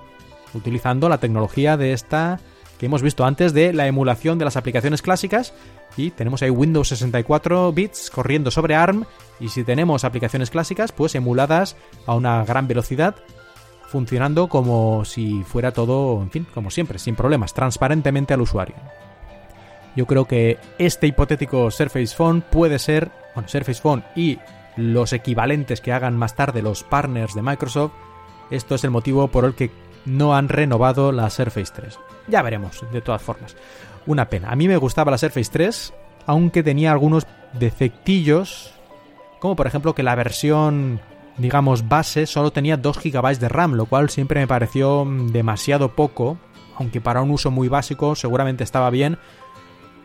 utilizando la tecnología de esta que hemos visto antes de la emulación de las aplicaciones clásicas y tenemos ahí Windows 64 bits corriendo sobre ARM y si tenemos aplicaciones clásicas pues emuladas a una gran velocidad funcionando como si fuera todo, en fin, como siempre, sin problemas, transparentemente al usuario. Yo creo que este hipotético Surface Phone puede ser, bueno, Surface Phone y los equivalentes que hagan más tarde los partners de Microsoft, esto es el motivo por el que no han renovado la Surface 3. Ya veremos, de todas formas. Una pena. A mí me gustaba la Surface 3, aunque tenía algunos defectillos, como por ejemplo que la versión digamos, base solo tenía 2 GB de RAM, lo cual siempre me pareció mm, demasiado poco, aunque para un uso muy básico seguramente estaba bien,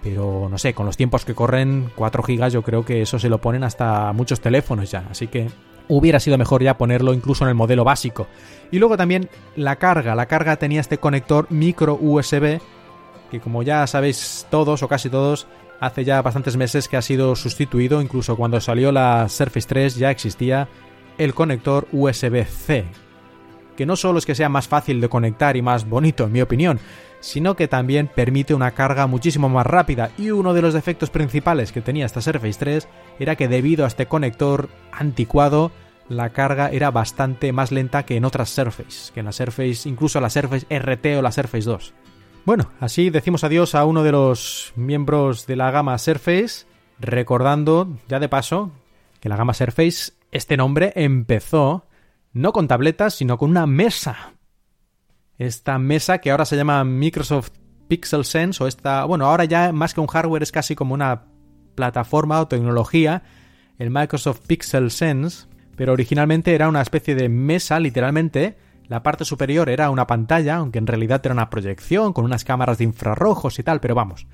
pero no sé, con los tiempos que corren 4 GB yo creo que eso se lo ponen hasta muchos teléfonos ya, así que hubiera sido mejor ya ponerlo incluso en el modelo básico. Y luego también la carga, la carga tenía este conector micro USB que como ya sabéis todos o casi todos hace ya bastantes meses que ha sido sustituido, incluso cuando salió la Surface 3 ya existía el conector USB-C, que no solo es que sea más fácil de conectar y más bonito, en mi opinión, sino que también permite una carga muchísimo más rápida y uno de los defectos principales que tenía esta Surface 3 era que debido a este conector anticuado la carga era bastante más lenta que en otras Surface, que en la Surface, incluso la Surface RT o la Surface 2. Bueno, así decimos adiós a uno de los miembros de la gama Surface, recordando, ya de paso, que la gama Surface, este nombre empezó no con tabletas, sino con una mesa. Esta mesa que ahora se llama Microsoft Pixel Sense, o esta, bueno, ahora ya más que un hardware es casi como una plataforma o tecnología, el Microsoft Pixel Sense, pero originalmente era una especie de mesa, literalmente. La parte superior era una pantalla, aunque en realidad era una proyección con unas cámaras de infrarrojos y tal, pero vamos.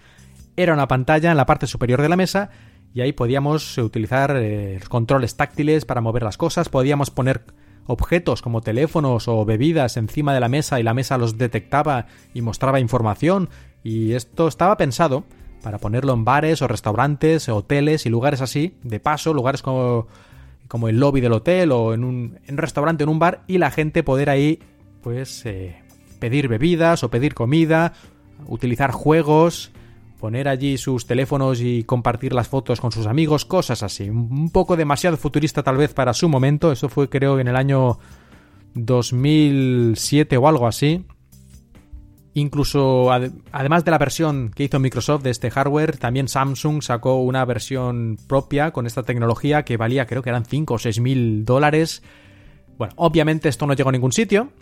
Era una pantalla en la parte superior de la mesa y ahí podíamos utilizar eh, controles táctiles para mover las cosas, podíamos poner objetos como teléfonos o bebidas encima de la mesa y la mesa los detectaba y mostraba información y esto estaba pensado para ponerlo en bares o restaurantes, hoteles y lugares así, de paso, lugares como como el lobby del hotel o en un, restaurante, en un bar, y la gente poder ahí, pues, eh, pedir bebidas o pedir comida, utilizar juegos, poner allí sus teléfonos y compartir las fotos con sus amigos, cosas así. Un poco demasiado futurista tal vez para su momento, eso fue creo en el año 2007 o algo así. Incluso, además de la versión que hizo Microsoft de este hardware, también Samsung sacó una versión propia con esta tecnología que valía, creo que eran 5 o 6 mil dólares. Bueno, obviamente esto no llegó a ningún sitio.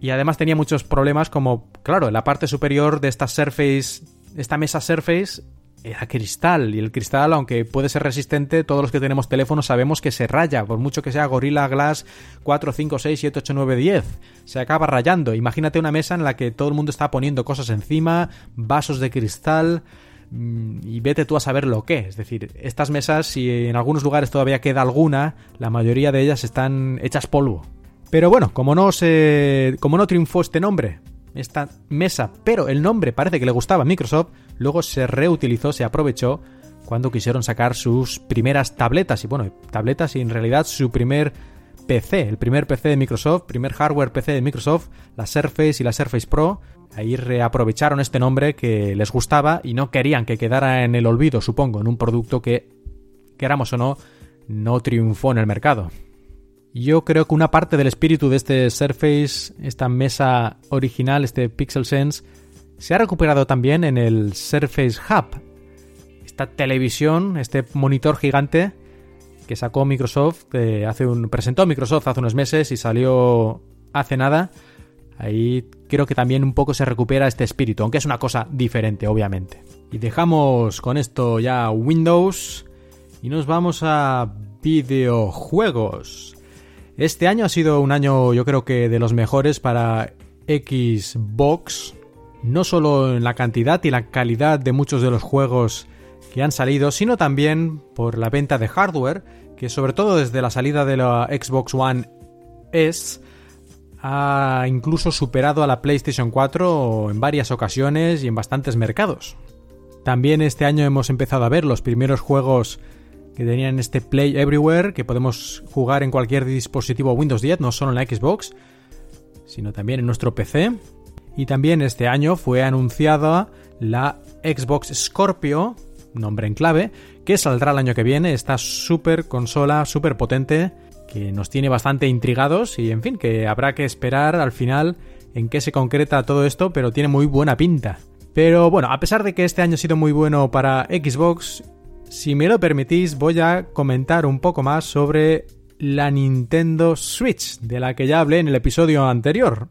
Y además tenía muchos problemas como, claro, la parte superior de esta Surface, esta mesa Surface era cristal y el cristal, aunque puede ser resistente, todos los que tenemos teléfonos sabemos que se raya, por mucho que sea Gorilla Glass 4, 5, 6, 7, 8, 9, 10, se acaba rayando. Imagínate una mesa en la que todo el mundo está poniendo cosas encima, vasos de cristal mm, y vete tú a saber lo que. Es decir, estas mesas, si en algunos lugares todavía queda alguna, la mayoría de ellas están hechas polvo. Pero bueno, como no se, como no triunfó este nombre, esta mesa, pero el nombre parece que le gustaba a Microsoft, luego se reutilizó, se aprovechó cuando quisieron sacar sus primeras tabletas, y bueno, tabletas y en realidad su primer PC, el primer PC de Microsoft, primer hardware PC de Microsoft, la Surface y la Surface Pro, ahí reaprovecharon este nombre que les gustaba y no querían que quedara en el olvido, supongo, en un producto que, queramos o no, no triunfó en el mercado. Yo creo que una parte del espíritu de este Surface, esta mesa original, este Pixel Sense, se ha recuperado también en el Surface Hub. Esta televisión, este monitor gigante que sacó Microsoft, hace un, presentó Microsoft hace unos meses y salió hace nada. Ahí creo que también un poco se recupera este espíritu, aunque es una cosa diferente, obviamente. Y dejamos con esto ya Windows y nos vamos a videojuegos. Este año ha sido un año yo creo que de los mejores para Xbox, no solo en la cantidad y la calidad de muchos de los juegos que han salido, sino también por la venta de hardware, que sobre todo desde la salida de la Xbox One S ha incluso superado a la PlayStation 4 en varias ocasiones y en bastantes mercados. También este año hemos empezado a ver los primeros juegos que tenían este Play Everywhere, que podemos jugar en cualquier dispositivo Windows 10, no solo en la Xbox, sino también en nuestro PC. Y también este año fue anunciada la Xbox Scorpio, nombre en clave, que saldrá el año que viene, esta super consola, súper potente, que nos tiene bastante intrigados y en fin, que habrá que esperar al final en qué se concreta todo esto, pero tiene muy buena pinta. Pero bueno, a pesar de que este año ha sido muy bueno para Xbox, si me lo permitís, voy a comentar un poco más sobre la Nintendo Switch, de la que ya hablé en el episodio anterior.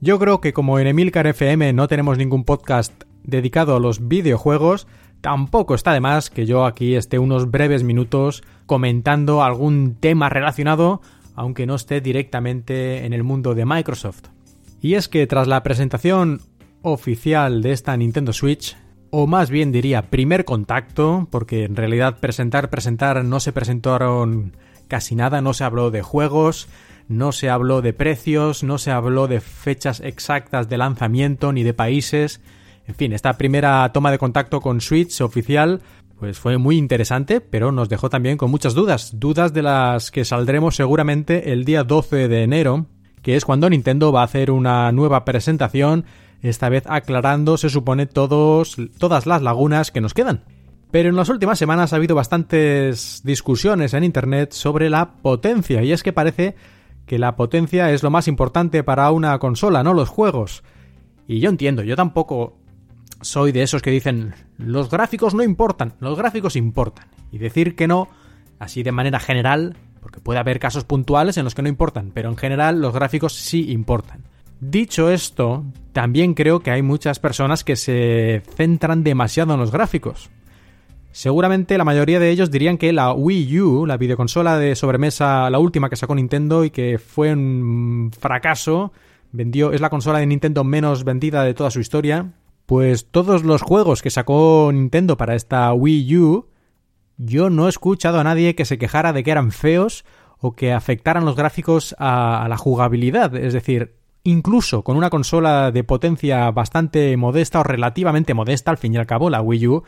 Yo creo que como en Emilcar FM no tenemos ningún podcast dedicado a los videojuegos, tampoco está de más que yo aquí esté unos breves minutos comentando algún tema relacionado, aunque no esté directamente en el mundo de Microsoft. Y es que tras la presentación oficial de esta Nintendo Switch, o más bien diría primer contacto, porque en realidad presentar, presentar no se presentaron casi nada, no se habló de juegos, no se habló de precios, no se habló de fechas exactas de lanzamiento ni de países. En fin, esta primera toma de contacto con Switch oficial pues fue muy interesante, pero nos dejó también con muchas dudas, dudas de las que saldremos seguramente el día 12 de enero, que es cuando Nintendo va a hacer una nueva presentación, esta vez aclarando, se supone, todos, todas las lagunas que nos quedan. Pero en las últimas semanas ha habido bastantes discusiones en Internet sobre la potencia, y es que parece que la potencia es lo más importante para una consola, no los juegos. Y yo entiendo, yo tampoco soy de esos que dicen los gráficos no importan, los gráficos importan. Y decir que no, así de manera general, porque puede haber casos puntuales en los que no importan, pero en general los gráficos sí importan. Dicho esto, también creo que hay muchas personas que se centran demasiado en los gráficos. Seguramente la mayoría de ellos dirían que la Wii U, la videoconsola de sobremesa, la última que sacó Nintendo y que fue un fracaso, vendió, es la consola de Nintendo menos vendida de toda su historia, pues todos los juegos que sacó Nintendo para esta Wii U, yo no he escuchado a nadie que se quejara de que eran feos o que afectaran los gráficos a, la jugabilidad. Es decir, incluso con una consola de potencia bastante modesta o relativamente modesta, al fin y al cabo, la Wii U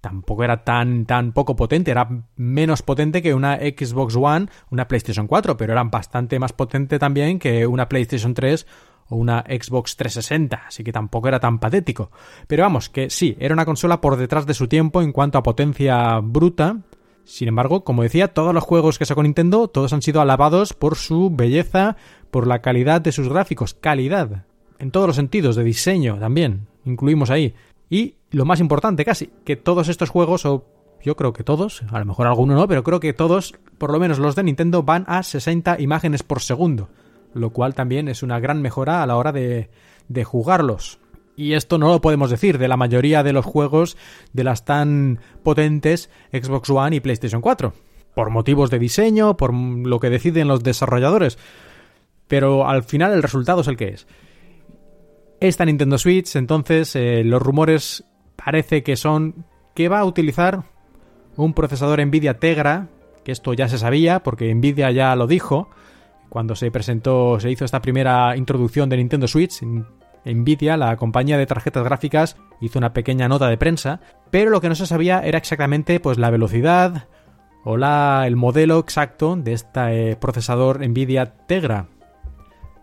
tampoco era tan, tan poco potente, era menos potente que una Xbox One, una PlayStation 4, pero era bastante más potente también que una PlayStation 3 o una Xbox 360, así que tampoco era tan patético. Pero vamos, que sí, era una consola por detrás de su tiempo en cuanto a potencia bruta. Sin embargo, como decía, todos los juegos que sacó Nintendo, todos han sido alabados por su belleza, por la calidad de sus gráficos, calidad, en todos los sentidos, de diseño también, incluimos ahí. Y lo más importante casi, que todos estos juegos, o yo creo que todos, a lo mejor alguno no, pero creo que todos, por lo menos los de Nintendo, van a 60 imágenes por segundo lo cual también es una gran mejora a la hora de, de jugarlos. Y esto no lo podemos decir de la mayoría de los juegos de las tan potentes Xbox One y PlayStation 4. Por motivos de diseño, por lo que deciden los desarrolladores. Pero al final el resultado es el que es. Esta Nintendo Switch, entonces, eh, los rumores parece que son que va a utilizar un procesador Nvidia Tegra, que esto ya se sabía porque Nvidia ya lo dijo, cuando se presentó, se hizo esta primera introducción de Nintendo Switch, Nvidia, la compañía de tarjetas gráficas, hizo una pequeña nota de prensa, pero lo que no se sabía era exactamente pues la velocidad o la, el modelo exacto de este procesador Nvidia Tegra.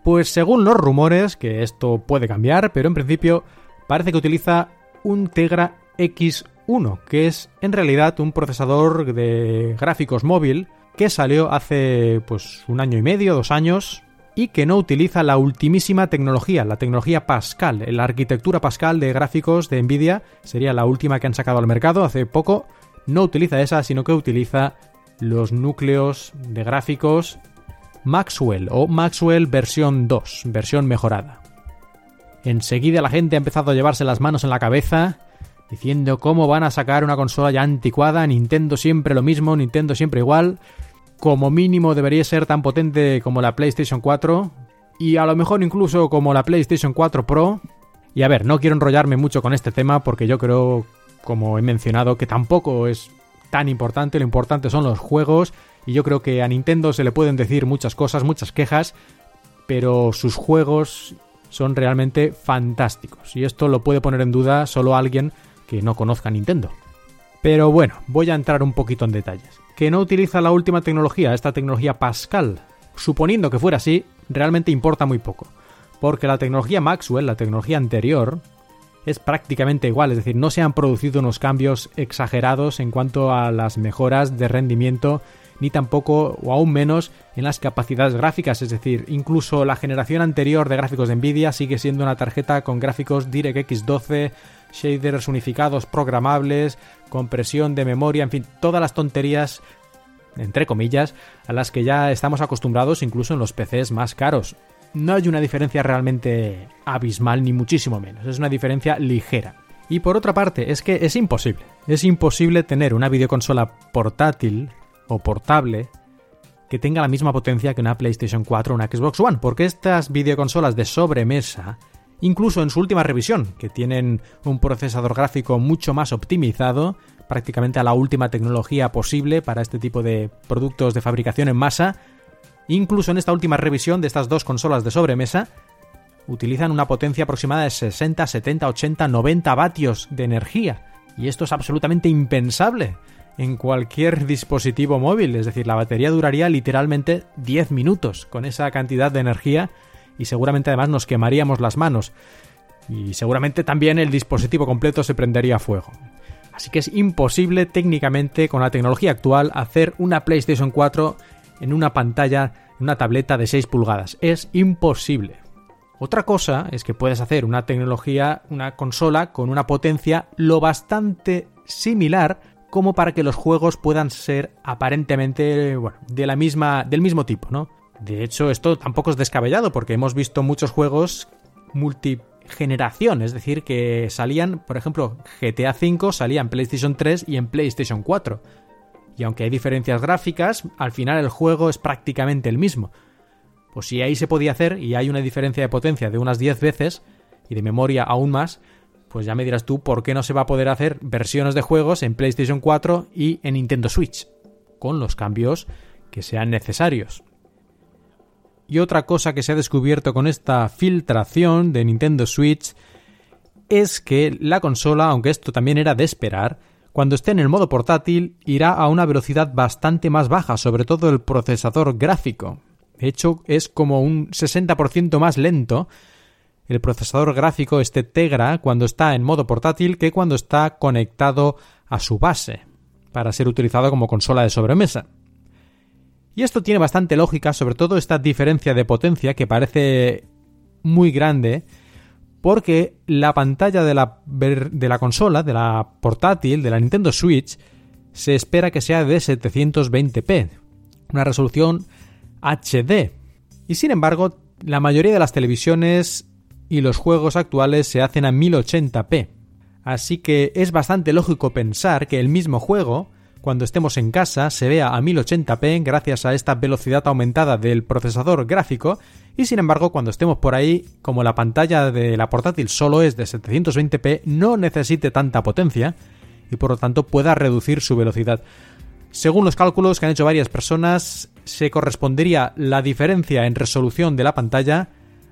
Pues según los rumores, que esto puede cambiar, pero en principio parece que utiliza un Tegra X1, que es en realidad un procesador de gráficos móvil que salió hace pues un año y medio, dos años, y que no utiliza la ultimísima tecnología, la tecnología Pascal. La arquitectura Pascal de gráficos de Nvidia sería la última que han sacado al mercado hace poco. No utiliza esa, sino que utiliza los núcleos de gráficos Maxwell o Maxwell versión 2, versión mejorada. Enseguida la gente ha empezado a llevarse las manos en la cabeza diciendo cómo van a sacar una consola ya anticuada, Nintendo siempre lo mismo, Nintendo siempre igual como mínimo debería ser tan potente como la PlayStation 4 y a lo mejor incluso como la PlayStation 4 Pro. Y a ver, no quiero enrollarme mucho con este tema porque yo creo, como he mencionado, que tampoco es tan importante, lo importante son los juegos y yo creo que a Nintendo se le pueden decir muchas cosas, muchas quejas, pero sus juegos son realmente fantásticos y esto lo puede poner en duda solo alguien que no conozca Nintendo. Pero bueno, voy a entrar un poquito en detalles que no utiliza la última tecnología, esta tecnología Pascal. Suponiendo que fuera así, realmente importa muy poco, porque la tecnología Maxwell, la tecnología anterior, es prácticamente igual, es decir, no se han producido unos cambios exagerados en cuanto a las mejoras de rendimiento, ni tampoco, o aún menos, en las capacidades gráficas, es decir, incluso la generación anterior de gráficos de Nvidia sigue siendo una tarjeta con gráficos DirectX 12, shaders unificados programables, compresión de memoria, en fin, todas las tonterías entre comillas, a las que ya estamos acostumbrados incluso en los PCs más caros. No hay una diferencia realmente abismal ni muchísimo menos, es una diferencia ligera. Y por otra parte, es que es imposible. Es imposible tener una videoconsola portátil o portable que tenga la misma potencia que una PlayStation 4 o una Xbox One, porque estas videoconsolas de sobremesa incluso en su última revisión, que tienen un procesador gráfico mucho más optimizado, prácticamente a la última tecnología posible para este tipo de productos de fabricación en masa, incluso en esta última revisión de estas dos consolas de sobremesa, utilizan una potencia aproximada de 60, 70, 80, 90 vatios de energía. Y esto es absolutamente impensable en cualquier dispositivo móvil. Es decir, la batería duraría literalmente 10 minutos con esa cantidad de energía y seguramente además nos quemaríamos las manos. Y seguramente también el dispositivo completo se prendería a fuego. Así que es imposible técnicamente con la tecnología actual hacer una PlayStation 4 en una pantalla, en una tableta de 6 pulgadas. Es imposible. Otra cosa es que puedes hacer una tecnología, una consola con una potencia lo bastante similar como para que los juegos puedan ser aparentemente bueno, de la misma, del mismo tipo, ¿no? De hecho, esto tampoco es descabellado porque hemos visto muchos juegos multi generación, es decir, que salían, por ejemplo, GTA V salía en PlayStation 3 y en PlayStation 4. Y aunque hay diferencias gráficas, al final el juego es prácticamente el mismo. Pues si ahí se podía hacer y hay una diferencia de potencia de unas 10 veces y de memoria aún más, pues ya me dirás tú por qué no se va a poder hacer versiones de juegos en PlayStation 4 y en Nintendo Switch, con los cambios que sean necesarios. Y otra cosa que se ha descubierto con esta filtración de Nintendo Switch es que la consola, aunque esto también era de esperar, cuando esté en el modo portátil irá a una velocidad bastante más baja, sobre todo el procesador gráfico. De hecho, es como un 60% más lento el procesador gráfico este Tegra cuando está en modo portátil que cuando está conectado a su base, para ser utilizado como consola de sobremesa. Y esto tiene bastante lógica, sobre todo esta diferencia de potencia que parece muy grande, porque la pantalla de la, de la consola, de la portátil, de la Nintendo Switch, se espera que sea de 720p, una resolución HD. Y sin embargo, la mayoría de las televisiones y los juegos actuales se hacen a 1080p. Así que es bastante lógico pensar que el mismo juego cuando estemos en casa se vea a 1080p gracias a esta velocidad aumentada del procesador gráfico y sin embargo cuando estemos por ahí, como la pantalla de la portátil solo es de 720p, no necesite tanta potencia y por lo tanto pueda reducir su velocidad. Según los cálculos que han hecho varias personas, se correspondería la diferencia en resolución de la pantalla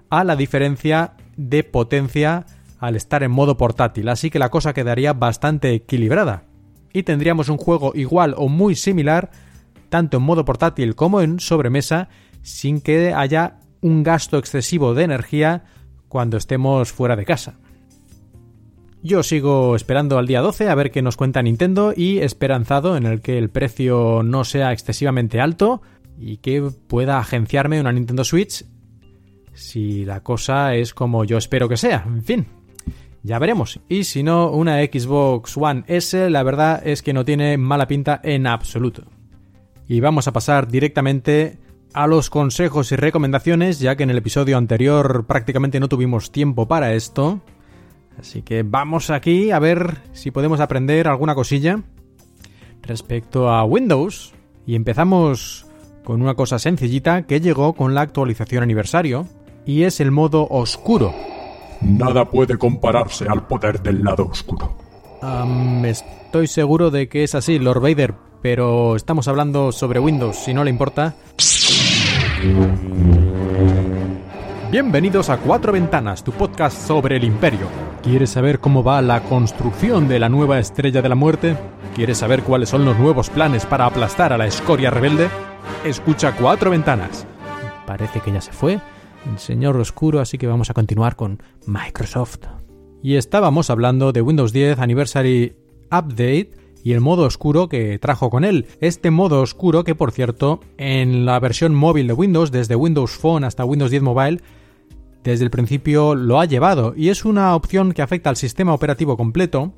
a la diferencia de potencia al estar en modo portátil, así que la cosa quedaría bastante equilibrada y tendríamos un juego igual o muy similar tanto en modo portátil como en sobremesa sin que haya un gasto excesivo de energía cuando estemos fuera de casa. Yo sigo esperando al día 12 a ver qué nos cuenta Nintendo y esperanzado en el que el precio no sea excesivamente alto y que pueda agenciarme una Nintendo Switch si la cosa es como yo espero que sea. En fin, ya veremos. Y si no, una Xbox One S, la verdad es que no tiene mala pinta en absoluto. Y vamos a pasar directamente a los consejos y recomendaciones, ya que en el episodio anterior prácticamente no tuvimos tiempo para esto. Así que vamos aquí a ver si podemos aprender alguna cosilla respecto a Windows. Y empezamos con una cosa sencillita que llegó con la actualización aniversario, y es el modo oscuro. Nada puede compararse al poder del lado oscuro. estoy seguro de que es así, Lord Vader, pero estamos hablando sobre Windows, si no le importa. Bienvenidos a Cuatro Ventanas, tu podcast sobre el Imperio. ¿Quieres saber cómo va la construcción de la nueva Estrella de la Muerte? ¿Quieres saber cuáles son los nuevos planes para aplastar a la escoria rebelde? Escucha Cuatro Ventanas. Parece que ya se fue el señor oscuro, así que vamos a continuar con Microsoft. Y estábamos hablando de Windows 10 Anniversary Update y el modo oscuro que trajo con él. Este modo oscuro que por cierto en la versión móvil de Windows, desde Windows Phone hasta Windows 10 Mobile, desde el principio lo ha llevado y es una opción que afecta al sistema operativo completo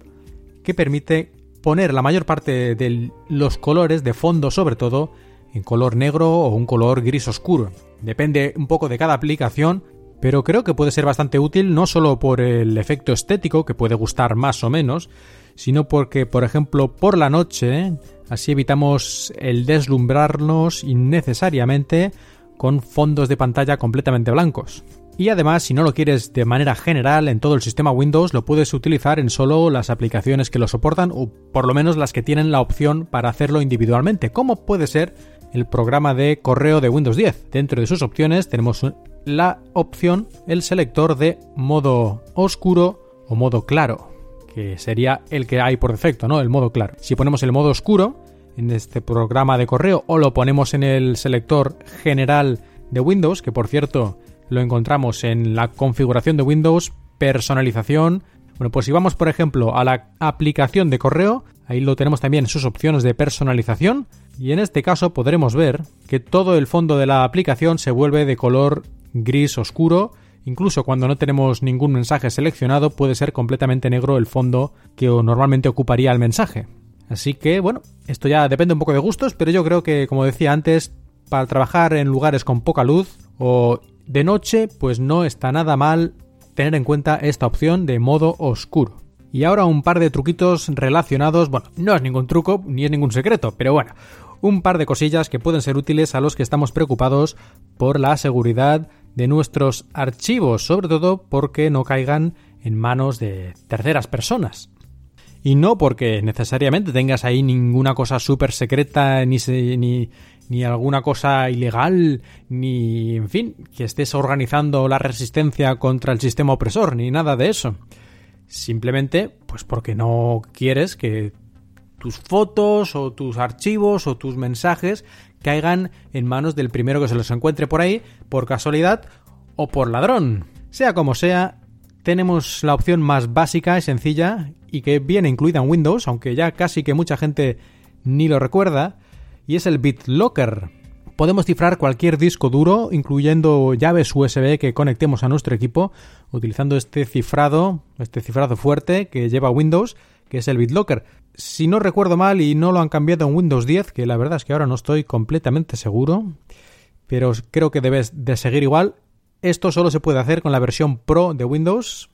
que permite poner la mayor parte de los colores de fondo sobre todo en color negro o un color gris oscuro. Depende un poco de cada aplicación, pero creo que puede ser bastante útil no solo por el efecto estético, que puede gustar más o menos, sino porque, por ejemplo, por la noche, así evitamos el deslumbrarnos innecesariamente con fondos de pantalla completamente blancos. Y además, si no lo quieres de manera general en todo el sistema Windows, lo puedes utilizar en solo las aplicaciones que lo soportan o por lo menos las que tienen la opción para hacerlo individualmente, como puede ser el programa de correo de Windows 10. Dentro de sus opciones tenemos la opción, el selector de modo oscuro o modo claro, que sería el que hay por defecto, ¿no? El modo claro. Si ponemos el modo oscuro en este programa de correo o lo ponemos en el selector general de Windows, que por cierto lo encontramos en la configuración de Windows, personalización. Bueno, pues si vamos por ejemplo a la aplicación de correo, ahí lo tenemos también en sus opciones de personalización y en este caso podremos ver que todo el fondo de la aplicación se vuelve de color gris oscuro, incluso cuando no tenemos ningún mensaje seleccionado puede ser completamente negro el fondo que normalmente ocuparía el mensaje. Así que bueno, esto ya depende un poco de gustos, pero yo creo que como decía antes, para trabajar en lugares con poca luz o de noche, pues no está nada mal tener en cuenta esta opción de modo oscuro. Y ahora un par de truquitos relacionados, bueno, no es ningún truco ni es ningún secreto, pero bueno, un par de cosillas que pueden ser útiles a los que estamos preocupados por la seguridad de nuestros archivos, sobre todo porque no caigan en manos de terceras personas. Y no porque necesariamente tengas ahí ninguna cosa súper secreta, ni, ni, ni alguna cosa ilegal, ni, en fin, que estés organizando la resistencia contra el sistema opresor, ni nada de eso. Simplemente, pues porque no quieres que tus fotos o tus archivos o tus mensajes caigan en manos del primero que se los encuentre por ahí, por casualidad o por ladrón. Sea como sea, tenemos la opción más básica y sencilla y que viene incluida en Windows, aunque ya casi que mucha gente ni lo recuerda, y es el BitLocker. Podemos cifrar cualquier disco duro, incluyendo llaves USB que conectemos a nuestro equipo, utilizando este cifrado, este cifrado fuerte que lleva Windows, que es el BitLocker si no recuerdo mal y no lo han cambiado en Windows 10, que la verdad es que ahora no estoy completamente seguro, pero creo que debes de seguir igual. Esto solo se puede hacer con la versión Pro de Windows.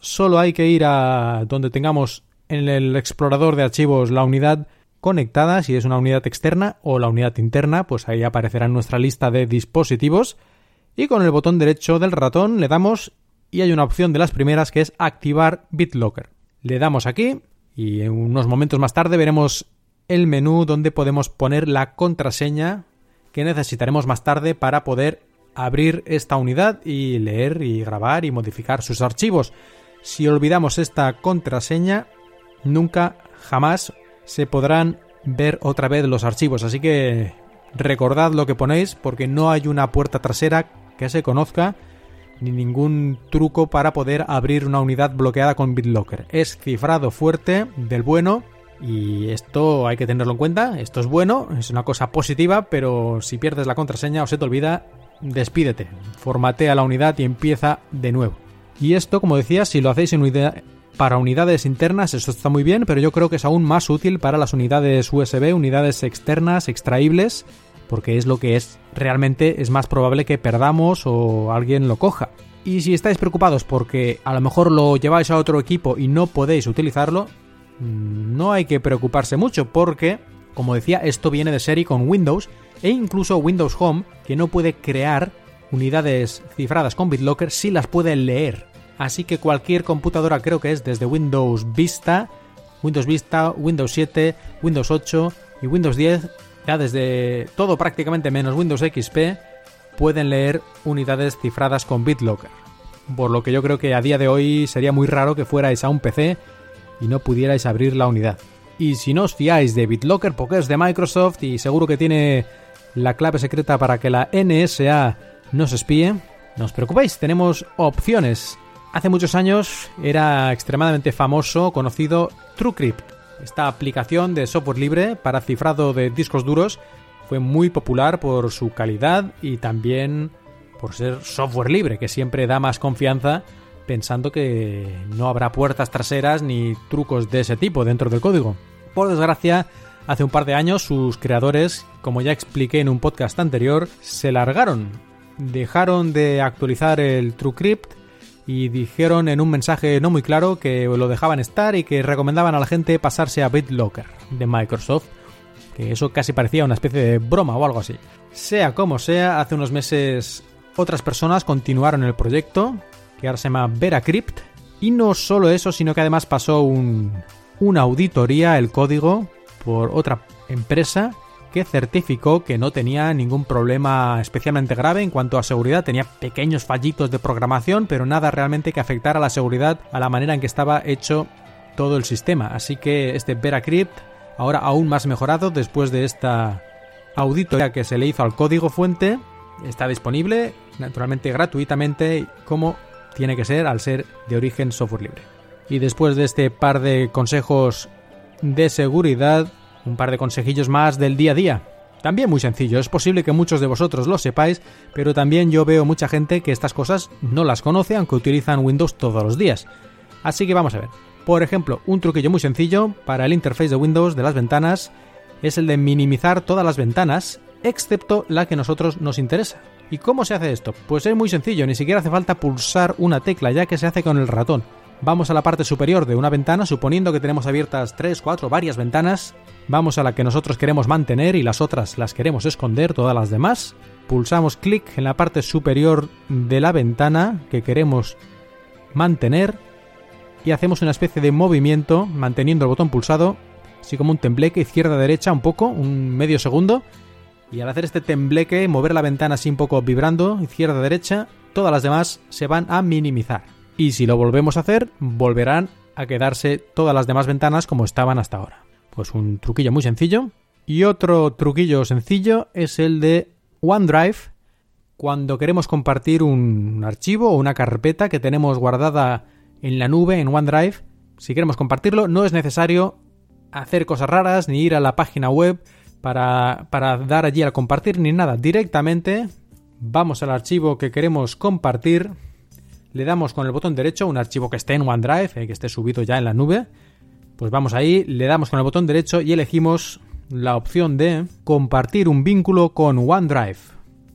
Solo hay que ir a donde tengamos en el explorador de archivos la unidad conectada, si es una unidad externa o la unidad interna, pues ahí aparecerá nuestra lista de dispositivos. Y con el botón derecho del ratón le damos y hay una opción de las primeras que es activar BitLocker. Le damos aquí y en unos momentos más tarde veremos el menú donde podemos poner la contraseña que necesitaremos más tarde para poder abrir esta unidad y leer y grabar y modificar sus archivos. Si olvidamos esta contraseña, nunca jamás se podrán ver otra vez los archivos. Así que recordad lo que ponéis porque no hay una puerta trasera que se conozca ni ningún truco para poder abrir una unidad bloqueada con BitLocker. Es cifrado fuerte del bueno y esto hay que tenerlo en cuenta. Esto es bueno, es una cosa positiva, pero si pierdes la contraseña o se te olvida, despídete, formatea la unidad y empieza de nuevo. Y esto, como decía, si lo hacéis en para unidades internas, eso está muy bien, pero yo creo que es aún más útil para las unidades USB, unidades externas, extraíbles, porque es lo que es realmente es más probable que perdamos o alguien lo coja. Y si estáis preocupados porque a lo mejor lo lleváis a otro equipo y no podéis utilizarlo, mm, no hay que preocuparse mucho porque, como decía, esto viene de serie con Windows e incluso Windows Home, que no puede crear unidades cifradas con BitLocker, sí las puede leer. Así que cualquier computadora creo que es desde Windows Vista, Windows Vista, Windows 7, Windows 8 y Windows 10 ya desde todo prácticamente menos Windows XP, pueden leer unidades cifradas con BitLocker. Por lo que yo creo que a día de hoy sería muy raro que fuerais a un PC y no pudierais abrir la unidad. Y si no os fiáis de BitLocker porque es de Microsoft y seguro que tiene la clave secreta para que la NSA no se espíe, no os preocupéis, tenemos opciones. Hace muchos años era extremadamente famoso, conocido TrueCrypt, esta aplicación de software libre para cifrado de discos duros fue muy popular por su calidad y también por ser software libre, que siempre da más confianza pensando que no habrá puertas traseras ni trucos de ese tipo dentro del código. Por desgracia, hace un par de años sus creadores, como ya expliqué en un podcast anterior, se largaron. Dejaron de actualizar el TrueCrypt y dijeron en un mensaje no muy claro que lo dejaban estar y que recomendaban a la gente pasarse a BitLocker de Microsoft, que eso casi parecía una especie de broma o algo así. Sea como sea, hace unos meses otras personas continuaron el proyecto, que ahora se llama VeraCrypt, y no solo eso, sino que además pasó un, una auditoría, el código, por otra empresa que certificó que no tenía ningún problema especialmente grave en cuanto a seguridad. Tenía pequeños fallitos de programación, pero nada realmente que afectara a la seguridad a la manera en que estaba hecho todo el sistema. Así que este Veracrypt, ahora aún más mejorado después de esta auditoría que se le hizo al código fuente, está disponible naturalmente gratuitamente como tiene que ser al ser de origen software libre. Y después de este par de consejos de seguridad, un par de consejillos más del día a día. También muy sencillo, es posible que muchos de vosotros lo sepáis, pero también yo veo mucha gente que estas cosas no las conoce aunque utilizan Windows todos los días. Así que vamos a ver. Por ejemplo, un truquillo muy sencillo para el interface de Windows de las ventanas es el de minimizar todas las ventanas, excepto la que a nosotros nos interesa. ¿Y cómo se hace esto? Pues es muy sencillo, ni siquiera hace falta pulsar una tecla, ya que se hace con el ratón. Vamos a la parte superior de una ventana, suponiendo que tenemos abiertas 3, 4, varias ventanas. Vamos a la que nosotros queremos mantener y las otras las queremos esconder, todas las demás. Pulsamos clic en la parte superior de la ventana que queremos mantener y hacemos una especie de movimiento manteniendo el botón pulsado, así como un tembleque izquierda-derecha un poco, un medio segundo. Y al hacer este tembleque, mover la ventana así un poco vibrando, izquierda-derecha, todas las demás se van a minimizar y si lo volvemos a hacer, volverán a quedarse todas las demás ventanas como estaban hasta ahora. Pues un truquillo muy sencillo. Y otro truquillo sencillo es el de OneDrive. Cuando queremos compartir un archivo o una carpeta que tenemos guardada en la nube en OneDrive, si queremos compartirlo, no es necesario hacer cosas raras ni ir a la página web para, para dar allí a compartir ni nada. Directamente vamos al archivo que queremos compartir le damos con el botón derecho un archivo que esté en OneDrive, eh, que esté subido ya en la nube. Pues vamos ahí, le damos con el botón derecho y elegimos la opción de compartir un vínculo con OneDrive.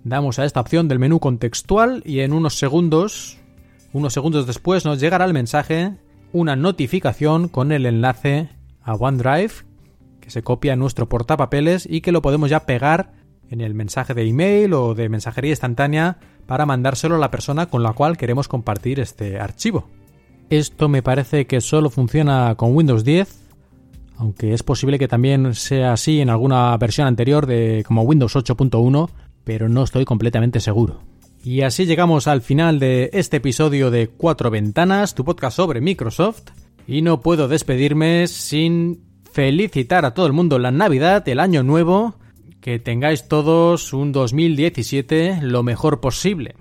Damos a esta opción del menú contextual y en unos segundos, unos segundos después nos llegará el mensaje, una notificación con el enlace a OneDrive que se copia en nuestro portapapeles y que lo podemos ya pegar en el mensaje de email o de mensajería instantánea para mandárselo a la persona con la cual queremos compartir este archivo. Esto me parece que solo funciona con Windows 10, aunque es posible que también sea así en alguna versión anterior de como Windows 8.1, pero no estoy completamente seguro. Y así llegamos al final de este episodio de Cuatro Ventanas, tu podcast sobre Microsoft, y no puedo despedirme sin felicitar a todo el mundo la Navidad, el Año Nuevo, que tengáis todos un 2017 lo mejor posible.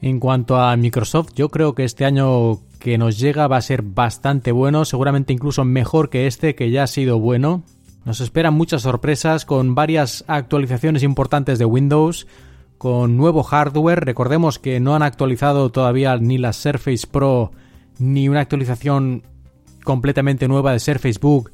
En cuanto a Microsoft, yo creo que este año que nos llega va a ser bastante bueno, seguramente incluso mejor que este que ya ha sido bueno. Nos esperan muchas sorpresas con varias actualizaciones importantes de Windows, con nuevo hardware. Recordemos que no han actualizado todavía ni la Surface Pro ni una actualización completamente nueva de Surface Book,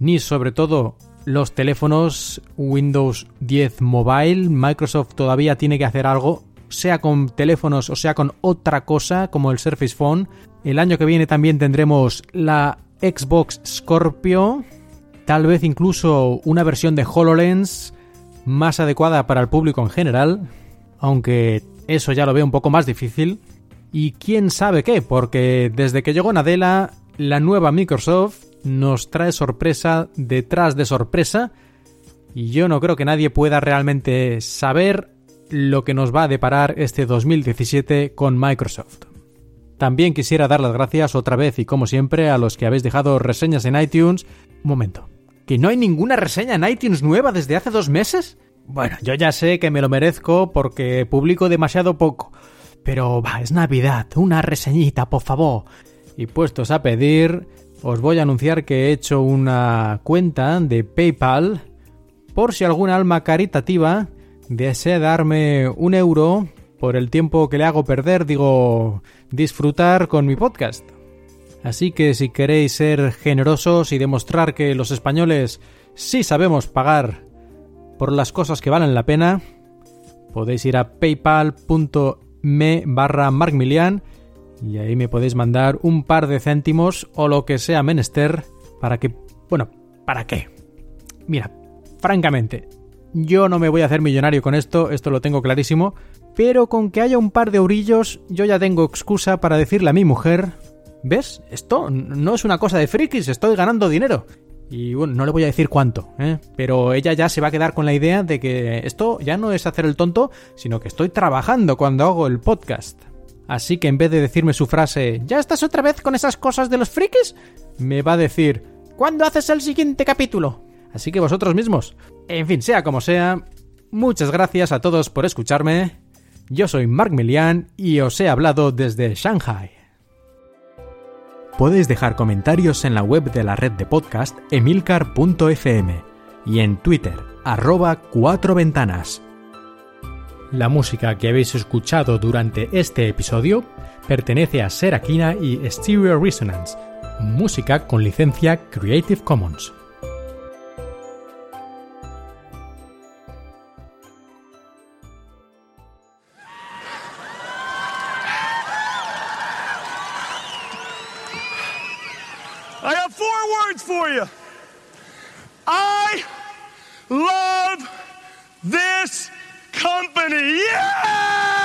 ni sobre todo los teléfonos Windows 10 Mobile. Microsoft todavía tiene que hacer algo, sea con teléfonos o sea con otra cosa como el Surface Phone. El año que viene también tendremos la Xbox Scorpio, tal vez incluso una versión de HoloLens más adecuada para el público en general, aunque eso ya lo veo un poco más difícil. Y quién sabe qué, porque desde que llegó Nadella, la nueva Microsoft nos trae sorpresa detrás de sorpresa y yo no creo que nadie pueda realmente saber lo que nos va a deparar este 2017 con Microsoft. También quisiera dar las gracias otra vez y como siempre a los que habéis dejado reseñas en iTunes. Un momento. ¿Que no hay ninguna reseña en iTunes nueva desde hace dos meses? Bueno, yo ya sé que me lo merezco porque publico demasiado poco. Pero va, es Navidad, una reseñita, por favor. Y puestos a pedir, os voy a anunciar que he hecho una cuenta de PayPal por si algún alma caritativa desea darme un euro por el tiempo que le hago perder, digo, disfrutar con mi podcast. Así que si queréis ser generosos y demostrar que los españoles sí sabemos pagar por las cosas que valen la pena, podéis ir a paypal.me barra y ahí me podéis mandar un par de céntimos o lo que sea menester para que... Bueno, ¿para qué? Mira, francamente, yo no me voy a hacer millonario con esto, esto lo tengo clarísimo, pero con que haya un par de orillos yo ya tengo excusa para decirle a mi mujer, ¿ves? Esto no es una cosa de frikis, estoy ganando dinero. Y bueno, no le voy a decir cuánto, ¿eh? pero ella ya se va a quedar con la idea de que esto ya no es hacer el tonto, sino que estoy trabajando cuando hago el podcast. Así que en vez de decirme su frase, ¿ya estás otra vez con esas cosas de los frikis? Me va a decir, ¿cuándo haces el siguiente capítulo? Así que vosotros mismos. En fin, sea como sea, muchas gracias a todos por escucharme. Yo soy Mark Milian y os he hablado desde Shanghai. Podéis dejar comentarios en la web de la red de podcast emilcar.fm y en Twitter, arroba cuatro ventanas. La música que habéis escuchado durante este episodio pertenece a Serakina y Stereo Resonance, música con licencia Creative Commons. I have four words for you. I love company. Yeah!